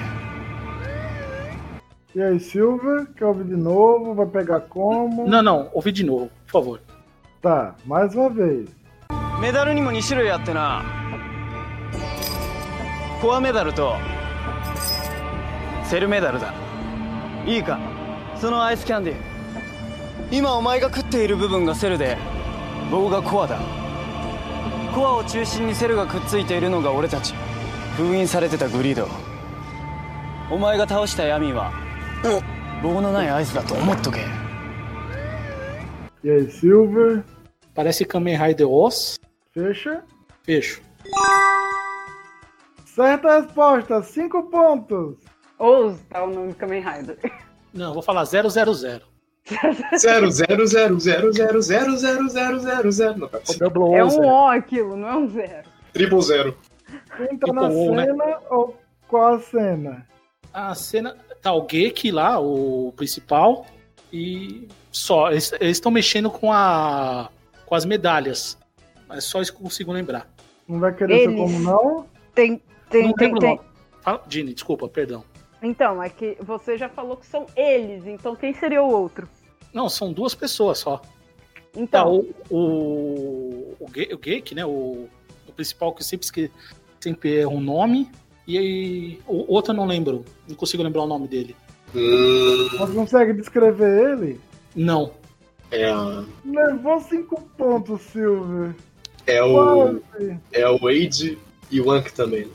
E aí, Silver, quer ouvir de novo? Vai pegar como?
Não, não, ouvi de novo, por favor.
Tá, mais uma vez.
メダルにも2種類あってなコアメダルとセルメダルだいいか？そのアイスキャンディー今お前が食っている部分がセルで棒がコアだコアを中心にセルがくっついているのが俺たち封印されてたグリードお前が倒したヤミーは棒のないアイスだと思っとけ
E aí, Silver?
Parece Kamen Rider Oz.
Fecha.
Fecho.
Certa resposta, cinco pontos.
Oz tá o nome Kamen Rider.
Não, vou falar 000.
0, 0, 0, 0, 0, 0, 0, 0, 0, 0, 0. Não, pera.
É um O aquilo, não é um zero.
Triple zero.
Quem tá
Tipo
na
um, né?
cena ou qual a cena?
A cena. Tá o Geki lá, o principal. E só. Eles estão mexendo com a. com as medalhas. Mas só isso que eu consigo lembrar.
Não vai querer ser
Eles-
como não?
Tem, tem,
Não
tem, tem.
Dini, desculpa, perdão.
Então, é que você já falou que são eles, então quem seria o outro?
Não, são duas pessoas só.
Então,
Tá, o, o, o, Ge- o Geki, né? O, o principal que eu sempre esque- sempre é um nome. E aí, o outro eu não lembro. Não consigo lembrar o nome dele.
Você consegue descrever ele?
Não.
É,
Levou cinco pontos, Silver.
é o.
Quase.
É o Wade e o Anki também.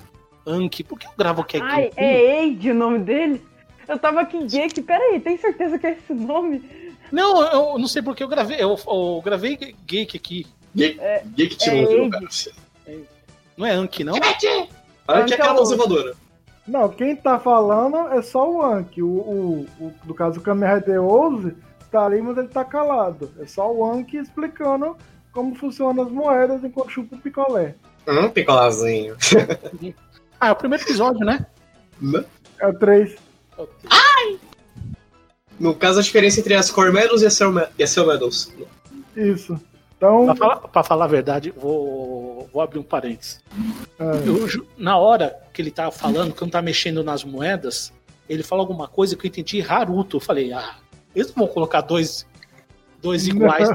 Anki, por que eu gravo que é
ai, é Eide o nome dele? Eu tava aqui, Geek, peraí, tem certeza que é esse nome?
Não, eu não sei porque eu gravei. Eu, eu gravei Geki aqui.
Geek,
É,
Geek
é
tirou um
Eide.
cara.
Não é Anki, não?
Anki é
Anki é
aquela
o-
conservadora.
Não, quem tá falando é só o Anki. O, o, o, no caso, o Kamen Rider 11 tá ali, mas ele tá calado. É só o Anki explicando como funcionam as moedas enquanto chupa o picolé.
Hum, picolazinho.
Ah, é o primeiro episódio, né?
É o 3.
No caso, a diferença entre as Core Medals e as Cell, e Medals.
Isso. Então,
Pra falar, pra falar a verdade, vou, vou abrir um parênteses.
é,
Eu na hora que ele tava falando, que não tá mexendo nas moedas, ele falou alguma coisa que eu entendi Haruto. Eu falei, ah, eles não vão colocar dois, dois iguais.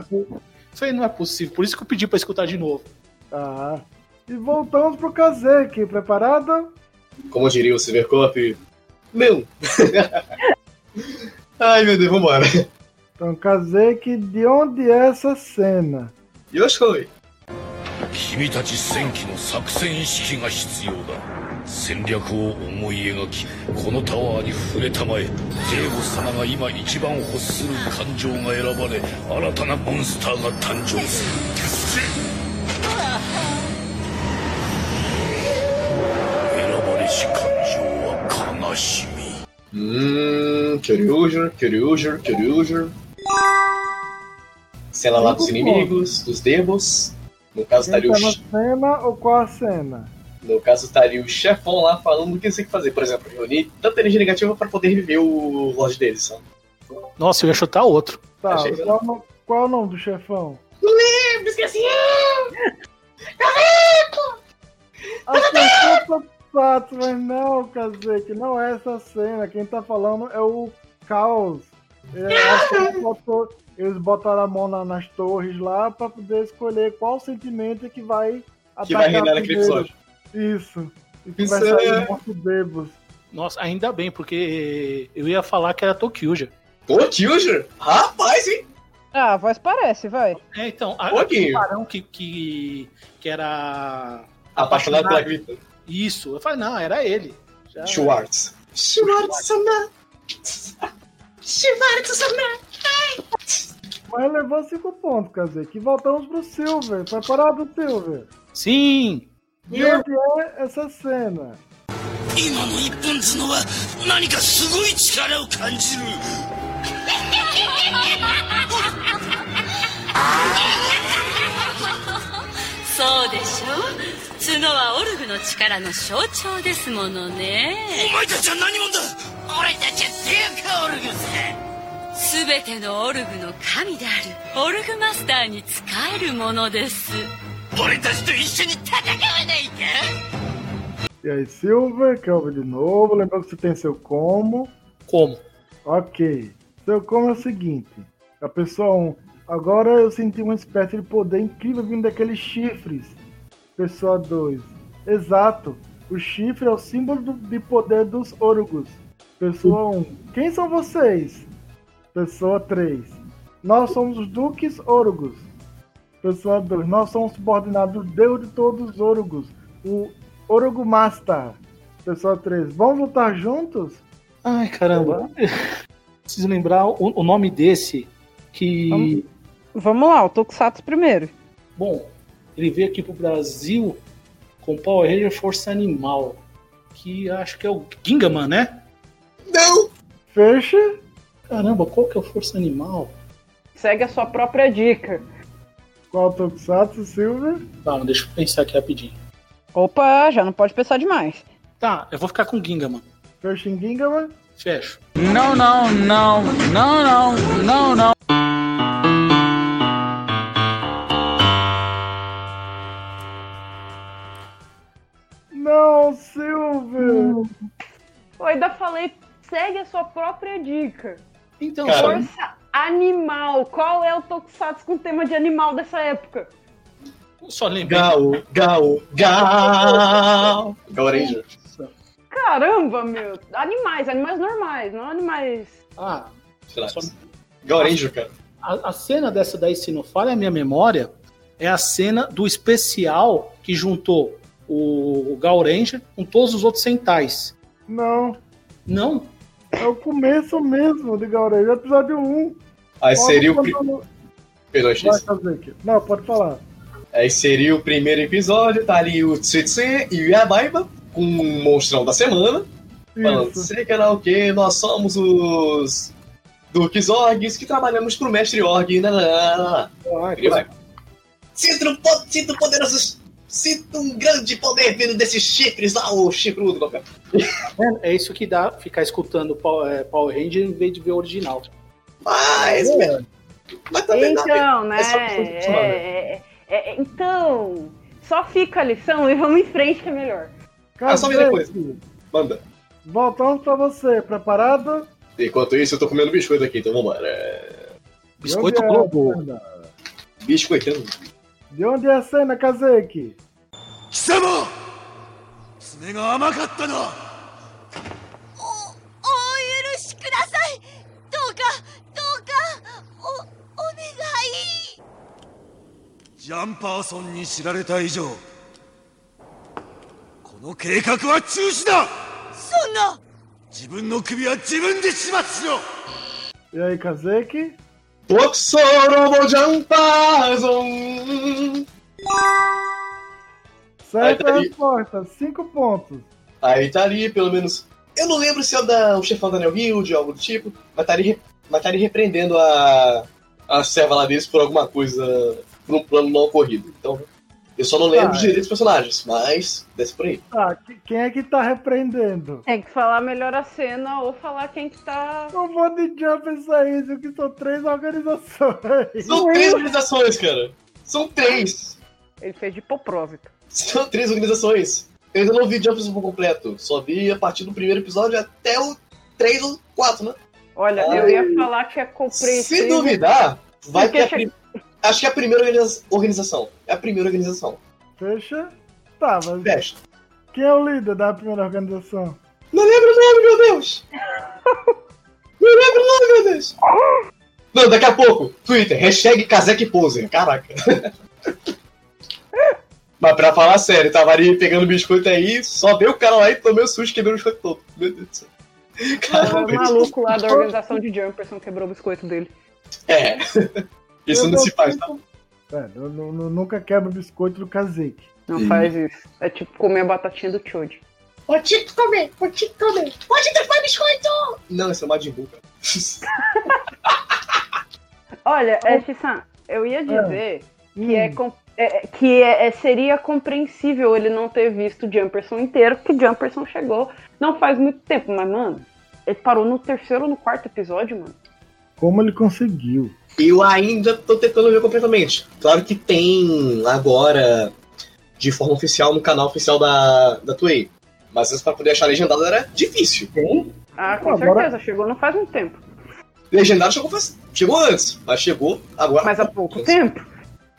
Falei, não é possível. Por isso que eu pedi pra escutar de novo.
Tá. E voltamos pro Kazek. Preparado?
Como diria o Silvercop, não. Ai, meu Deus, vambora.
Então, Kazek, de onde é essa cena?
Yoshikoi.
君たち戦機の作戦意識が必要だ戦略を思い描きこのタワーに触れたまえデーボ様が今一番欲する感情が選ばれ新たなモンスターが誕生する選ばれし感情は悲しみ
Hum, Kyoryuger, Kyoryuger, Kyoryuger. Cena lá dos inimigos, dos Devos. No caso, estaria o,
tá
che-
cena ou qual a cena?
no caso, estaria o chefão lá falando o que você tem que fazer. Por exemplo, reunir tanta energia negativa pra poder reviver o Lorde deles. Sabe?
Nossa, eu ia chutar outro.
Tá,
Achei
qual, o no- qual é o nome do chefão?
Não lembro, esqueci.
Acertou Mas não, Kazek, não é essa cena. Quem tá falando é o Caos. É, eles, botou- eles botaram a mão na- nas torres lá pra poder escolher qual sentimento que vai
Que vai reinar naquele
primeiro.
episódio.
Isso. E que
Isso
vai sair
é-
morto Debos.
Nossa, ainda bem, porque eu ia falar que era Tokyuja.
Tokyuja? Rapaz, hein?
Ah, a voz parece, vai.
É, então, a, aquele barão que, que, que era.
Apaixonado pela Grita.
Isso. Eu falei, não, era ele. Já-
Schwartz.
Schwartz-sama. Schwartz-sama.
Mas levou cinco pontos, Kazek. E voltamos pro Silver. Preparado, Silver?
Sim!
E onde é essa cena?
今の一本角は何かすごい力を感じる
そうでしょ 角はオルグの力の象徴ですものね
お前たちは何者だ俺たちはデュークオルグさ
全てのオルグの神であるオルグマスターに仕えるものです
俺たちと一緒に戦わないか
E aí, Silver, que ouve de novo. Lembrando que você tem seu como.
Como?
Ok. Seu como é o seguinte. A pessoa 1. Agora eu senti uma espécie de poder incrível vindo daqueles chifres. Pessoa 2. Exato. O chifre é o símbolo do- de poder dos Orugos. Pessoa 1. Quem são vocês? Pessoa 3. Nós somos os Duques Orugos. Pessoa 2. Nós somos subordinados do Deus de todos os Orugos. O Orugo Master. Pessoa 3. Vamos lutar juntos?
Ai, caramba. Preciso lembrar o, o nome desse que.
Vamos lá, o Tokusatsu primeiro.
Bom, ele veio aqui pro Brasil com Power Ranger Força Animal. Que acho que é o Gingaman, né?
Não!
Fecha.
Caramba, qual que é o Força Animal?
Segue a sua própria dica.
Qual Tokusatsu, Silver?
Tá, deixa eu pensar aqui rapidinho.
Opa, já não pode pensar demais.
Tá, eu vou ficar com Gingaman.
Fecha em Gingaman?
Fecho.
Não, não, não, não, não, não, não.
Não, Silver!
Eu ainda falei, segue a sua própria dica.
Então,
Cara.
Força animal. Qual é o Tokusatsu com tema de animal dessa época?
Só lembrei.
Gal, Gal, Gal. Gal Ranger.
Caramba, meu. Animais, animais normais, não animais.
Ah,
Sei lá. Gal Ranger, cara.
a, a cena dessa daí, se não falha a minha memória, é a cena do especial que juntou o, Ranger com todos os outros centais.
Não.
Não?
É o começo mesmo de Gaurei, episódio 1.
Aí
Logo
seria o. Pri... Perdão,
Vai,
X.
Não, pode falar.
Aí seria o primeiro episódio, tá ali o Tsutsu e o Yabaiba, com o monstrão da semana. Falando, sei que lá o que, nós somos os Duques Orgs que trabalhamos pro Mestre Org. Né, um po- sinto poderosos. Sinto um grande poder vindo desses chifres lá, o chifrudo. qualquer.
É, é isso que dá ficar escutando Power, é, Power Ranger em vez de ver o original.
Mas,
É.
mas também dá
Então, né?
é só pra funcionar.
É, é, é, então, só fica a lição e vamos em frente que é melhor.
Ah, só me
Kazek,
depois. Manda.
Voltamos pra você. Preparado?
Enquanto isso, eu tô comendo biscoito aqui, então vambora.
Biscoito
E onde é a
Globo.
Biscoitando.
De onde é a cena, Kazeki?
貴様爪が甘かったな。
お許しください。どうかどうかおお願い。
ジャンパーソンに知られた以上この計画は中止だ。
そんな。
自分の首は自分で始末しろ。
E aí, Kazeki?
Toxorobo Jampazon!
Certa
Aí tá
resposta, 5 pontos.
Aí tá ali, pelo menos. Eu não lembro se é o, da, o chefão da Neo Hill, de algo do tipo, mas tá ali, mas tá ali repreendendo a, a serva lá deles por alguma coisa, por um plano não ocorrido. Então, eu só não lembro
Ah,
direito dos personagens, mas desce por aí.
Tá, que- quem é que tá repreendendo?
Tem que falar melhor a cena ou falar quem que tá.
O Body Jump é isso, que são três organizações.
São três organizações, cara. São três.
Ele fez de propósito.
São três organizações. Eu ainda não vi Jumps por completo. Só vi a partir do primeiro episódio até o 3 ou 4, né?
Olha, eu
Ai.
ia falar que é compreensível.
Se duvidar, vai ter a
che-
prim- Acho que é a primeira organiza- organização. É a primeira organização.
Fecha? Tá, mas
Fecha.
quem é o líder da primeira organização?
Não lembro o nome, meu Deus! Não lembro o nome, meu Deus! Não, daqui a pouco, Twitter, hashtag Kazek Poser, caraca. Mas pra falar sério, tava ali pegando biscoito aí, só deu o cara lá e tomei o susto quebrou o biscoito todo. Meu Deus do céu.
O maluco lá da organização de Jumperson quebrou o biscoito dele.
É. Isso não se faz, tá?
É, eu nu- nu- nunca quebro o biscoito do Kazeki.
Não
Sim.
faz isso. É tipo comer a batatinha do Choji.
Vou te comer, vou te comer. Pode transformar biscoito!
Não, isso é Majin Buu.
Olha, é, Shisan, eu ia dizer que,
Hum.
é, com- é- é- que é- é- seria compreensível ele não ter visto o Jumperson inteiro, porque Jumperson chegou não faz muito tempo, mas, mano, ele parou no terceiro ou no quarto episódio, mano.
Como ele conseguiu?
Eu ainda tô tentando ver completamente. Claro que tem agora de forma oficial no canal oficial da, da Toei. Mas antes pra poder achar legendado era difícil.
Ah, com
Agora-
certeza, chegou não faz muito tempo.
Legendado chegou, faz- chegou antes, mas chegou agora.
Mas há pouco tempo.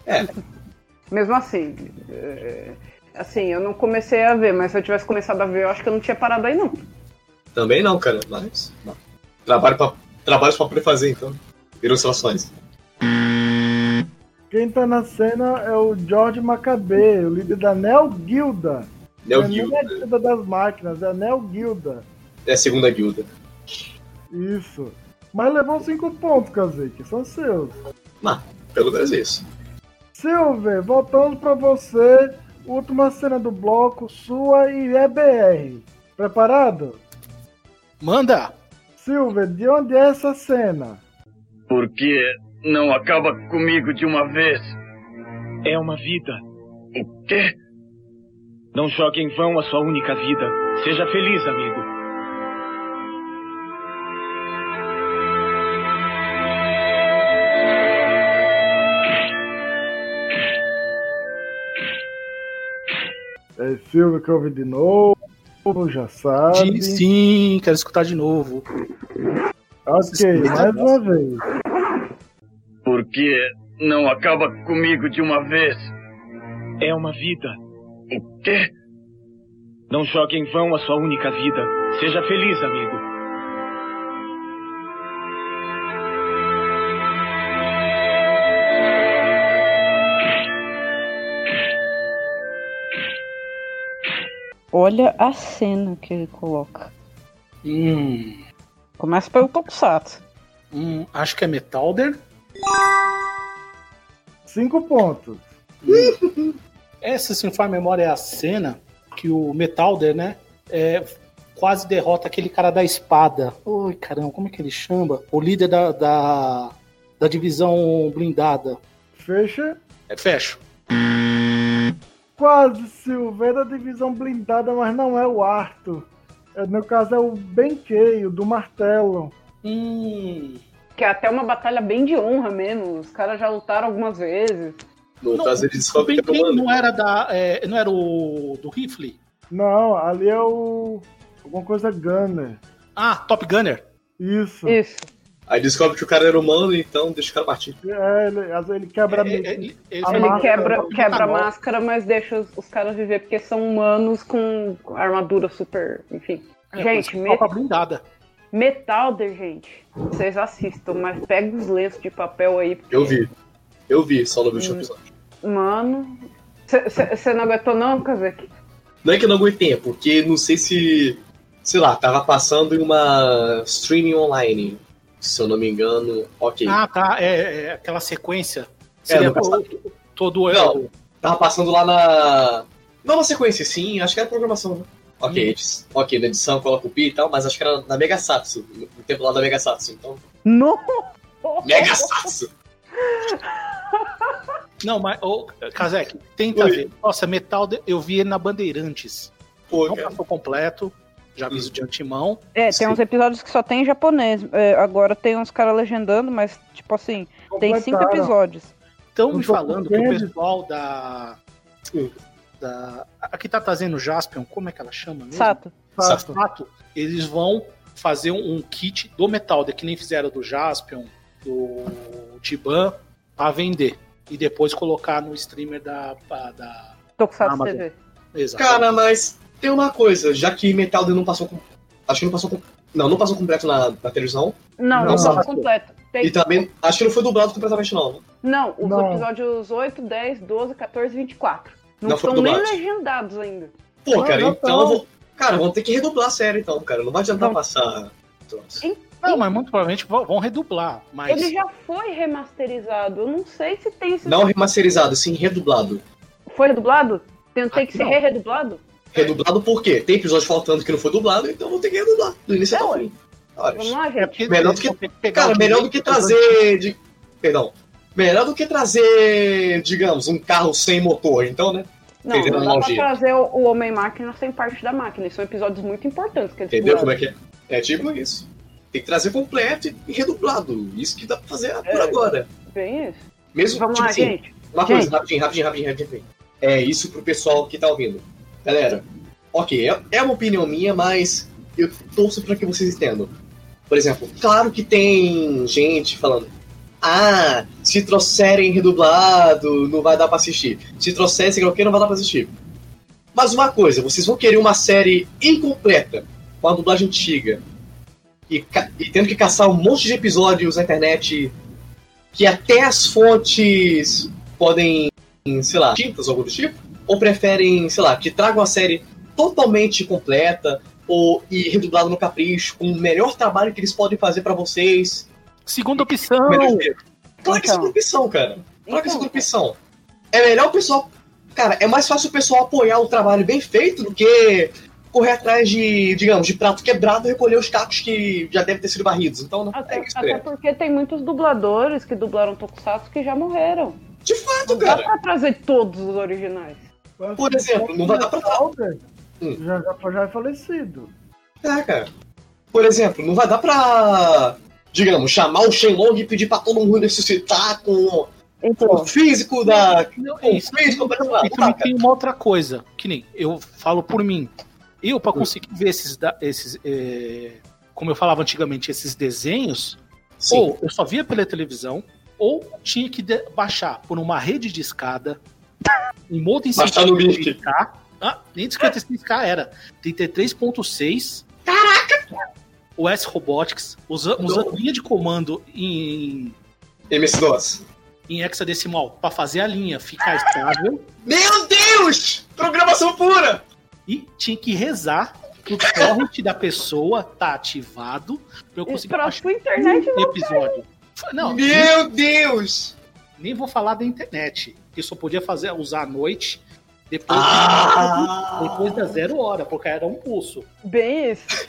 É.
Mesmo assim, é, assim, eu não comecei a ver, mas se eu tivesse começado a ver, eu acho que eu não tinha parado aí, não.
Também não, cara. Mas. não. Trabalho pra, trabalhos pra poder fazer, então. Ilustrações.
Quem tá na cena é o George Maccabee, o líder da Neo Guilda.
Neo
é
Guilda.
Nem a Guilda das Máquinas, é a Neo Guilda.
É a segunda guilda.
Isso. Mas levou cinco pontos, Kazeki, são seus.
Mas, pelo menos isso.
Silver, voltando pra você, última cena do bloco, sua e EBR. Preparado?
Manda!
Silver, de onde é essa cena?
Por que não acaba comigo de uma vez?
É uma vida.
O quê?
Não jogue em vão a sua única vida. Seja feliz, amigo.
É Silver que ouve de novo, já sabe.
Sim, quero escutar de novo.
Ok, mais uma vez.
Por que não acaba comigo de uma vez?
É uma vida.
O quê?
Não jogue em vão a sua única vida. Seja feliz, amigo.
Olha a cena que ele coloca.
Hum,
Começa pelo Tokusatsu.
hum, acho que é Metalder.
Cinco pontos.
Essa, se não for a memória, é a cena que o Metalder, né? é, quase derrota aquele cara da espada. Oi, caramba, como é que ele chama? O líder da, da, da divisão blindada.
Fecha.
É, fecho.
Quase, Silver, é da divisão blindada, mas não é o Arthur. É, no caso é o Benkei, o do martelo.
Hum.
Que é até uma batalha bem de honra mesmo. Os caras já lutaram algumas vezes.
No
Não,
caso, ele comando.
não era da. é, não era o do rifle?
Não, ali é o. alguma coisa Gunner.
Ah, Top Gunner.
Isso.
Isso.
Aí descobre que o cara era humano, então deixa o cara partir.
É, ele, às vezes ele quebra meio que
ele,
a
Ele
máscara.
quebra, quebra a máscara, mas deixa os, os caras viver porque são humanos com armadura super. Enfim.
É,
gente,
com
me-
roupa blindada.
Metalder, gente. Vocês assistam, mas pega os lenços de papel aí. porque,
Eu vi. Eu vi, só no
Hum.
último episódio.
Mano. Você não aguentou, não, Kazek?
Não é que eu não aguentei, é porque não sei se. Sei lá, tava passando em uma streaming online. Se eu não me engano. Ok.
Ah, tá. É, é aquela sequência.
É,
Seria
no passado.
todo,
Não, tava passando lá na. Não na sequência, sim, acho que era programação, né? Ok,
Hum.
ok, na edição coloca o pi e tal, mas acho que era na Mega Satsu, no tempo lá da Mega Satsu, então.
Não!
Mega Satsu!
Não, mas, ô, Kazek, tenta
Oi.
ver. Nossa, Metal, eu vi ele na Bandeirantes.
Pô,
Não
cara.
passou completo, já aviso de antemão.
É, tem uns episódios que só tem em japonês. É, agora tem uns caras legendando, mas, tipo assim, tem cinco episódios.
Estão me falando que o pessoal da. da a que tá trazendo o Jaspion, como é que ela chama mesmo?
Sato.
Sato. Sato. Eles vão fazer um, um kit do Metal, que nem fizeram do Jaspion, do Tiban, pra vender. E depois colocar no streamer da. da, da
Tokusatsu
Amazon.
TV.
Exato.
Cara, mas tem uma coisa, já que Metal não passou com. Acho que não passou com. Não, não passou completo na, na televisão.
Não, não,
Não,
passou completo. Tem-
E também. Acho que não foi dublado completamente, não.
Não, os
Não.
episódios 8, 10, 12, 14 e 24. Não,
Não
estão nem legendados ainda.
Pô, cara, então.
tão.
eu vou- Cara, vamos ter que redublar a série então, cara. Não vai adiantar passar.
Não, mas muito provavelmente vão vão redublar. Mas
Ele já foi remasterizado. Eu não sei se tem esse.
Não remasterizado, sim redublado.
Foi redublado? Tem, tem que ser
não.
re-redublado?
Redublado por quê? Tem episódio faltando que não foi dublado, então vou ter que redublar. Do início até o fim. Olha,
Vamos lá, gente.
melhor do que. Cara, melhor do que trazer. De... Perdão. Melhor do que trazer, digamos, um carro sem motor, então, né?
Não, não dá pra trazer o, o Homem-Máquina sem parte da máquina. São episódios muito importantes que eles
Entendeu como é que é? É tipo isso. Tem que trazer completo e redublado. Isso que dá pra fazer por
É.
agora.
Bem isso.
Mesmo
Vamos
tipo
lá,
assim,
gente.
Uma coisa,
Gente.
rapidinho, rapidinho, rapidinho, rapidinho. É isso pro pessoal que tá ouvindo. Galera, ok, é, é uma opinião minha, mas eu torço pra que vocês entendam. Por exemplo, claro que tem gente falando. Ah, se trouxerem redublado, não vai dar pra assistir. Se trouxerem que, não vai dar pra assistir. Mas uma coisa, vocês vão querer uma série incompleta, com a dublagem antiga, e, e tendo que caçar um monte de episódios na internet que até as fontes podem, sei lá, tintas ou algo do tipo? Ou preferem, sei lá, que tragam a série totalmente completa ou e redublada no capricho, com o melhor trabalho que eles podem fazer pra vocês?
Segunda opção!
Claro que é segunda opção, cara. Claro que é segunda opção. É melhor o pessoal. Cara, é mais fácil o pessoal apoiar o trabalho bem feito do que correr atrás de, digamos, de prato quebrado e recolher os cacos que já devem ter sido varridos. Então não
Até,
é isso,
até porque tem muitos dubladores que dublaram Tokusatsu que já morreram.
De fato,
não
cara.
Dá pra trazer todos os originais.
Por exemplo, não vai dar pra Hum.
Já, já, já é falecido.
É, cara. Por exemplo, não vai dar pra, digamos, chamar o Shenlong e pedir pra todo mundo ressuscitar com
Então.
o físico da. com o
Isso,
físico pra lá.
E também tem uma outra coisa, que nem eu falo por mim. Eu, pra conseguir ver esses, esses é, como eu falava antigamente, esses desenhos,
Sim.
ou eu só via pela televisão, ou tinha que baixar por uma rede de escada, em modo
Baixar no link.
56K. Ah, nem de 56K era. 33.6. Caraca! O S Robotics, usa- usando linha de comando em
MS-DOS.
em hexadecimal para fazer a linha ficar estável.
Meu Deus! Programação pura!
E tinha que rezar pro torrent da pessoa tá ativado pra eu conseguir
pra
baixar
internet
um episódio. Não,
Meu Deus!
Nem vou falar da internet, que só podia fazer usar à noite depois,
Ah!
depois da zero hora, porque era um pulso.
Bem isso.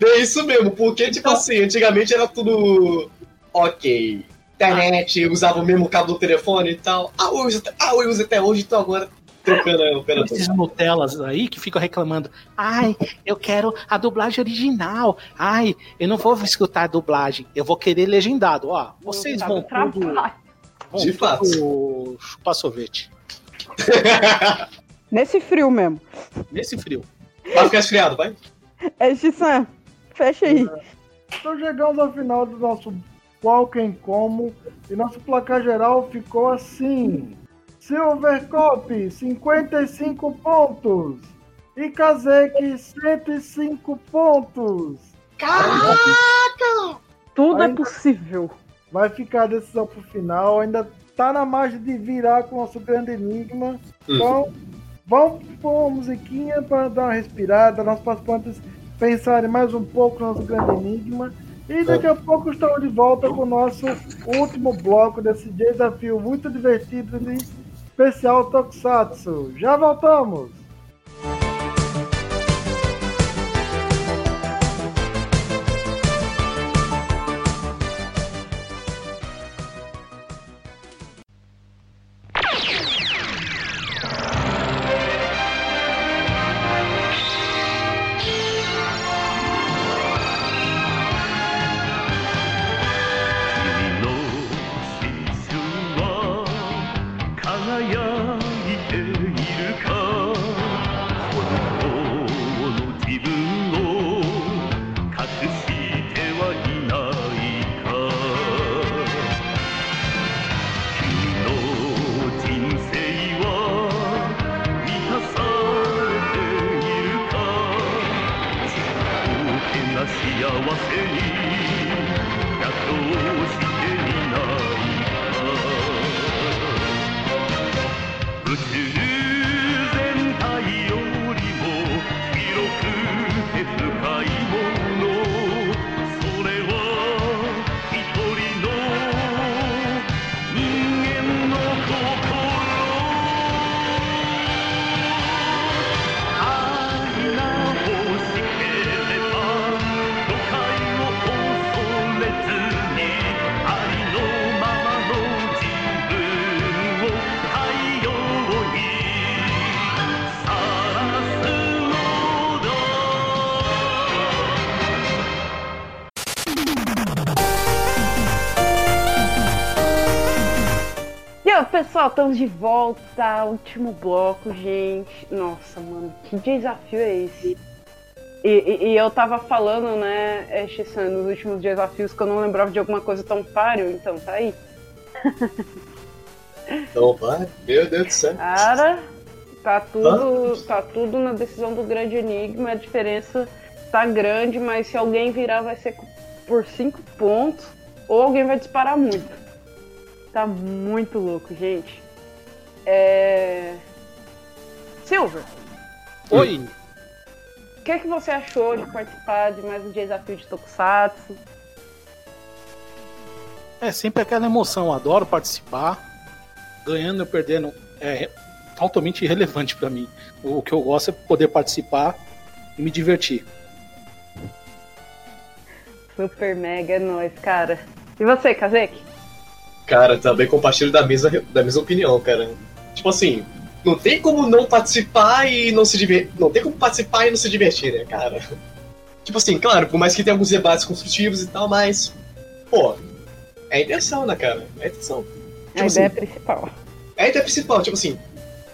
É isso mesmo, porque, tipo
Então-
assim, antigamente era tudo. Ok. Internet, usava o mesmo cabo do telefone e tal. Ah, eu uso, ah, eu uso até hoje, então agora trocando a operadora.
Esses Nutellas aí que ficam reclamando. Ai, eu quero a dublagem original. Ai, eu não vou escutar a dublagem. Eu vou querer legendado. Ó, vocês vão tudo, vão
De fato.
tudo chupar sorvete.
Nesse frio mesmo.
Nesse frio.
Vai ficar esfriado, vai?
É, Xissan, fecha aí.
Então chegamos ao final do nosso Qualquer Como e nosso placar geral ficou assim. Silver Cop, 55 pontos. E Kazek, 105 pontos.
Caraca!
Tudo é
Ainda-
possível.
Vai ficar a decisão pro final. Ainda tá na margem de virar com o nosso grande enigma. Então, vamos pôr uma musiquinha para dar uma respirada, nossos participantes pensarem mais um pouco no nosso grande enigma. E daqui a pouco estamos de volta com o nosso último bloco desse desafio muito divertido de especial Tokusatsu. Já voltamos!「
pessoal, estamos de volta. Último bloco, gente. Nossa, mano, que desafio é esse? E, e- e eu tava falando, né, é, Shissan, nos últimos desafios que eu não lembrava de alguma coisa tão páreo, então tá aí.
Então, vai. Meu Deus do céu.
Cara, tá tudo, tá tudo na decisão do grande enigma. A diferença tá grande, mas se alguém virar vai ser por 5 pontos ou alguém vai disparar muito. Tá muito louco, gente. É. Silver,
Oi.
o que, é que você achou de participar de mais um desafio de Tokusatsu?
É sempre aquela emoção, eu adoro participar. Ganhando ou perdendo é altamente irrelevante pra mim. O que eu gosto é poder participar e me divertir.
Super mega é nóis, cara. E você, Kazek?
Cara, também compartilho da mesma, da mesma opinião, cara. Tipo assim, não tem como não participar e não se divertir. Não tem como participar e não se divertir, né, cara? Tipo assim, claro, por mais que tenha alguns debates construtivos e tal, mas. Pô, é a intenção, né, cara? É a intenção.
a ideia principal.
É a ideia principal, tipo assim.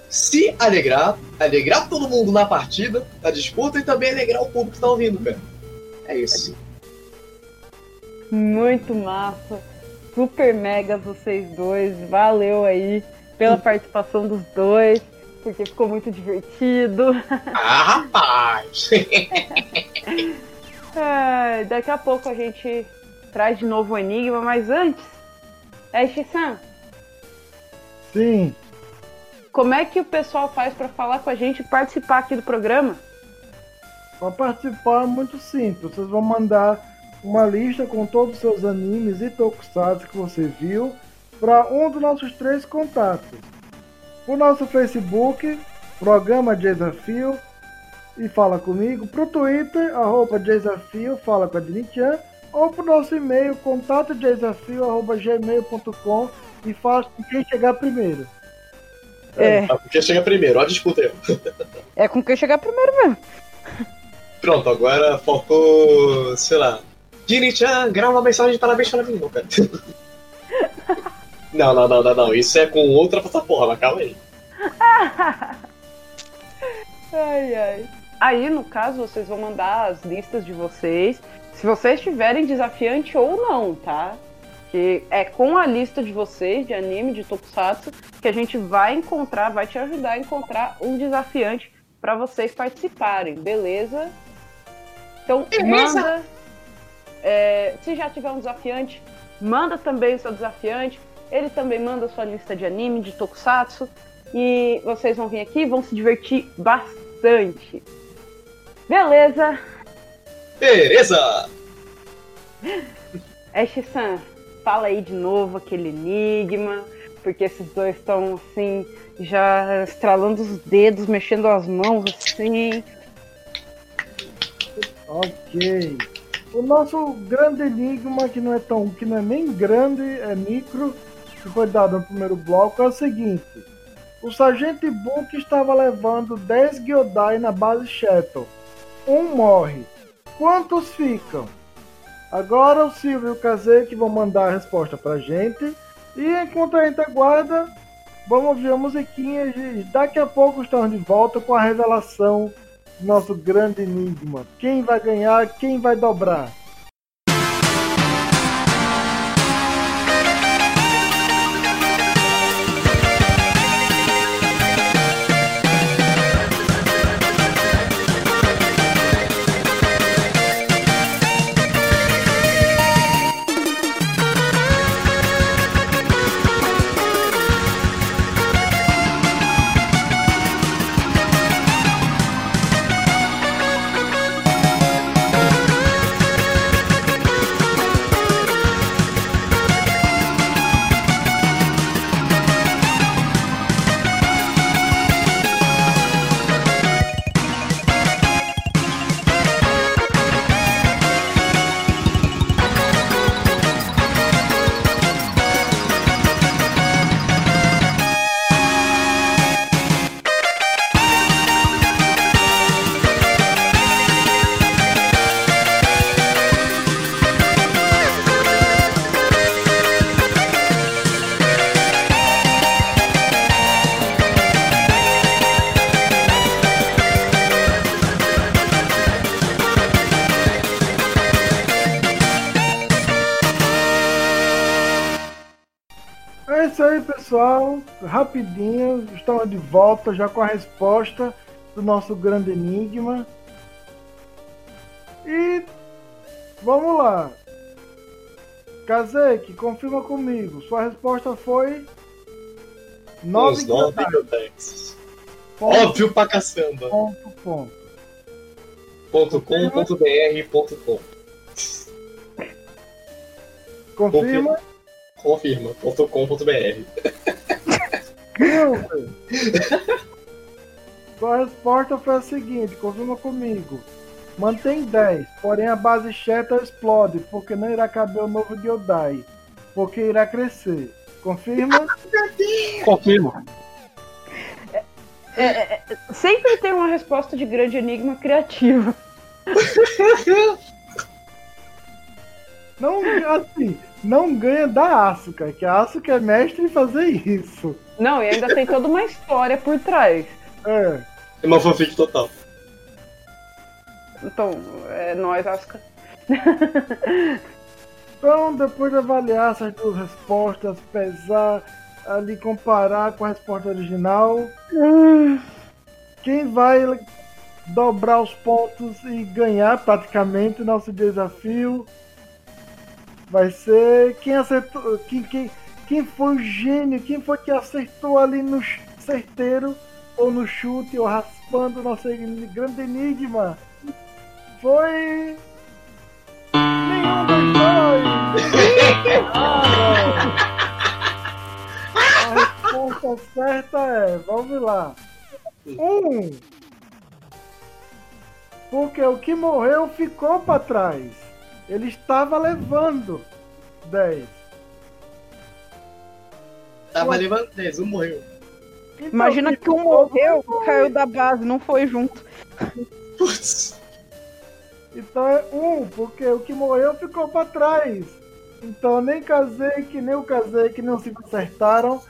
Se alegrar, alegrar todo mundo na partida, na disputa, e também alegrar o público que tá ouvindo, cara. É isso.
Muito massa. Super mega vocês dois. Valeu aí pela participação dos dois. Porque ficou muito divertido.
Ah, rapaz!
Ai, daqui a pouco a gente traz de novo o enigma, mas antes. É, Shisan,
Sim.
como é que o pessoal faz pra falar com a gente e participar aqui do programa?
Para participar é muito simples. Vocês vão mandar uma lista com todos os seus animes e tokusatsu que você viu para um dos nossos três contatos. O nosso Facebook, Programa Desafio e Fala Comigo. Pro Twitter, arroba Desafio, Fala com a Dinichan. Ou pro nosso e-mail, contato desafio, arroba gmail.com e fala com quem chegar primeiro.
É.
Ah, Porque chega primeiro, ó a disputa aí.
É com quem chegar primeiro mesmo.
Pronto, agora faltou, sei lá. Gini-chan, grava uma mensagem de parabéns para mim, não, cara. Não, não, não, não, não. Isso é com outra plataforma, calma aí.
ai, ai. Aí, no caso, vocês vão mandar as listas de vocês. Se vocês tiverem desafiante ou não, tá? Que é com a lista de vocês, de anime, de tokusatsu, que a gente vai encontrar, vai te ajudar a encontrar um desafiante para vocês participarem, beleza? Então,
Beleza.
manda. É, se já tiver um desafiante, manda também o seu desafiante. Ele também manda a sua lista de anime, de tokusatsu. E vocês vão vir aqui e vão se divertir bastante. Beleza?
Beleza!
Ash-san, fala aí de novo aquele enigma, porque esses dois estão assim, já estralando os dedos, mexendo as mãos assim.
Ok. O nosso grande enigma, que não é tão, que não é nem grande, é micro, que foi dado no primeiro bloco, é o seguinte. O Sargento Book estava levando 10 Gyodai na base Shuttle. Um morre. Quantos ficam? Agora o Silvio e o Kazek vão mandar a resposta pra gente. E enquanto a gente aguarda, vamos ouvir a musiquinha e daqui a pouco estamos de volta com a revelação nosso grande enigma. Quem vai ganhar, quem vai dobrar? Rapidinho, estamos de volta já com a resposta do nosso grande enigma. E vamos lá. Kazek, confirma comigo. Sua resposta foi.
Os
9
nove Gyodais. Óbvio pra caçamba.
Ponto, ponto.
Ponto com, ponto br, ponto com.
Confirma?
Confirma. Ponto com, ponto br.
Não, velho. Sua resposta foi a seguinte, confirma comigo. Mantém 10, porém a base Sheta explode, porque não irá caber o novo Gyodai, porque irá crescer. Confirma?
Confirmo.
É, é, é, sempre tem uma resposta de grande enigma criativa.
Não, assim, não ganha da Asuka, que a Asuka é mestre em fazer isso.
Não, e ainda tem toda uma história por trás.
É.
É uma fanfic total.
Então, é nós, Asuka.
Então, depois de avaliar essas duas respostas, pesar, ali comparar com a resposta original, quem vai dobrar os pontos e ganhar praticamente o nosso desafio vai ser quem acertou, quem, quem, quem foi o gênio, quem foi que acertou ali no certeiro, ou no chute, ou raspando o nosso grande enigma. Foi. Nenhum dos dois! A resposta certa é, vamos lá. Um. Porque o que morreu ficou para trás. Ele estava levando 10.
Tava levando 10, um morreu.
Imagina que um morreu, caiu da base, não foi junto.
Então é um, porque o que morreu ficou para trás. Então nem casei que nem o casei que não se acertaram.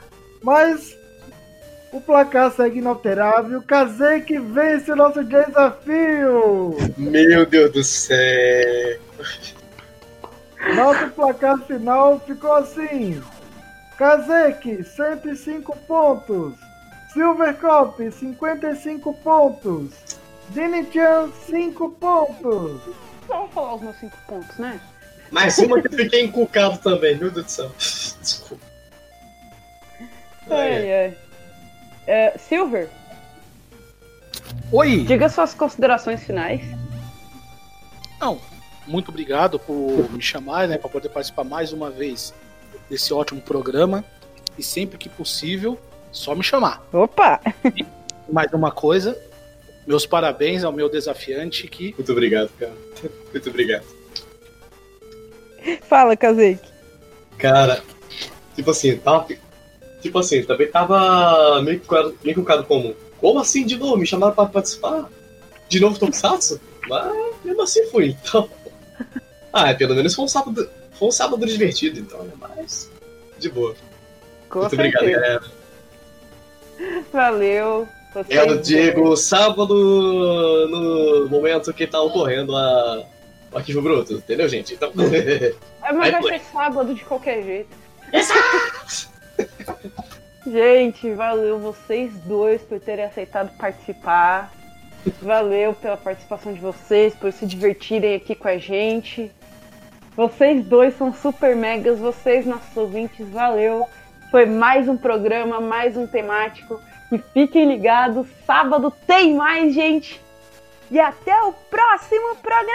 Mas o placar segue inalterável. Casei que vence o nosso desafio.
Meu Deus do céu.
Nosso placar final ficou assim. Kazek, 105 pontos. Silvercop, 55 pontos. Dini-chan, 5 pontos.
Vamos falar os meus 5 pontos, né?
Mais uma que eu fiquei encucado também, meu Deus do céu. Desculpa.
Ai, ai. É, Silver,
Oi!
diga suas considerações finais.
Não, muito obrigado por me chamar, né, para poder participar mais uma vez desse ótimo programa. E sempre que possível, só me chamar.
Opa!
Mais uma coisa, meus parabéns ao meu desafiante que
Muito obrigado, cara. Muito obrigado.
Fala, Kazek.
Cara, tipo assim, tava. Tipo assim, também tava meio que meio que um cara comum. Como assim de novo? Me chamaram pra participar? De novo Tokusatsu? Mas mesmo assim fui, então. Ah, pelo menos foi um sábado. Foi um sábado divertido, então, né? Mas. De boa.
Com
Muito obrigado,
certeza.
galera.
Valeu.
Eu
dois.
digo sábado no momento que tá ocorrendo a. O arquivo bruto, entendeu, gente? Então.
É, mas vai ser sábado de qualquer jeito. Gente, valeu vocês dois por terem aceitado participar. Valeu pela participação de vocês, por se divertirem aqui com a gente. Vocês dois são super megas, vocês, nossos ouvintes, valeu. Foi mais um programa, mais um temático. E fiquem ligados, sábado tem mais, gente. E até o próximo programa!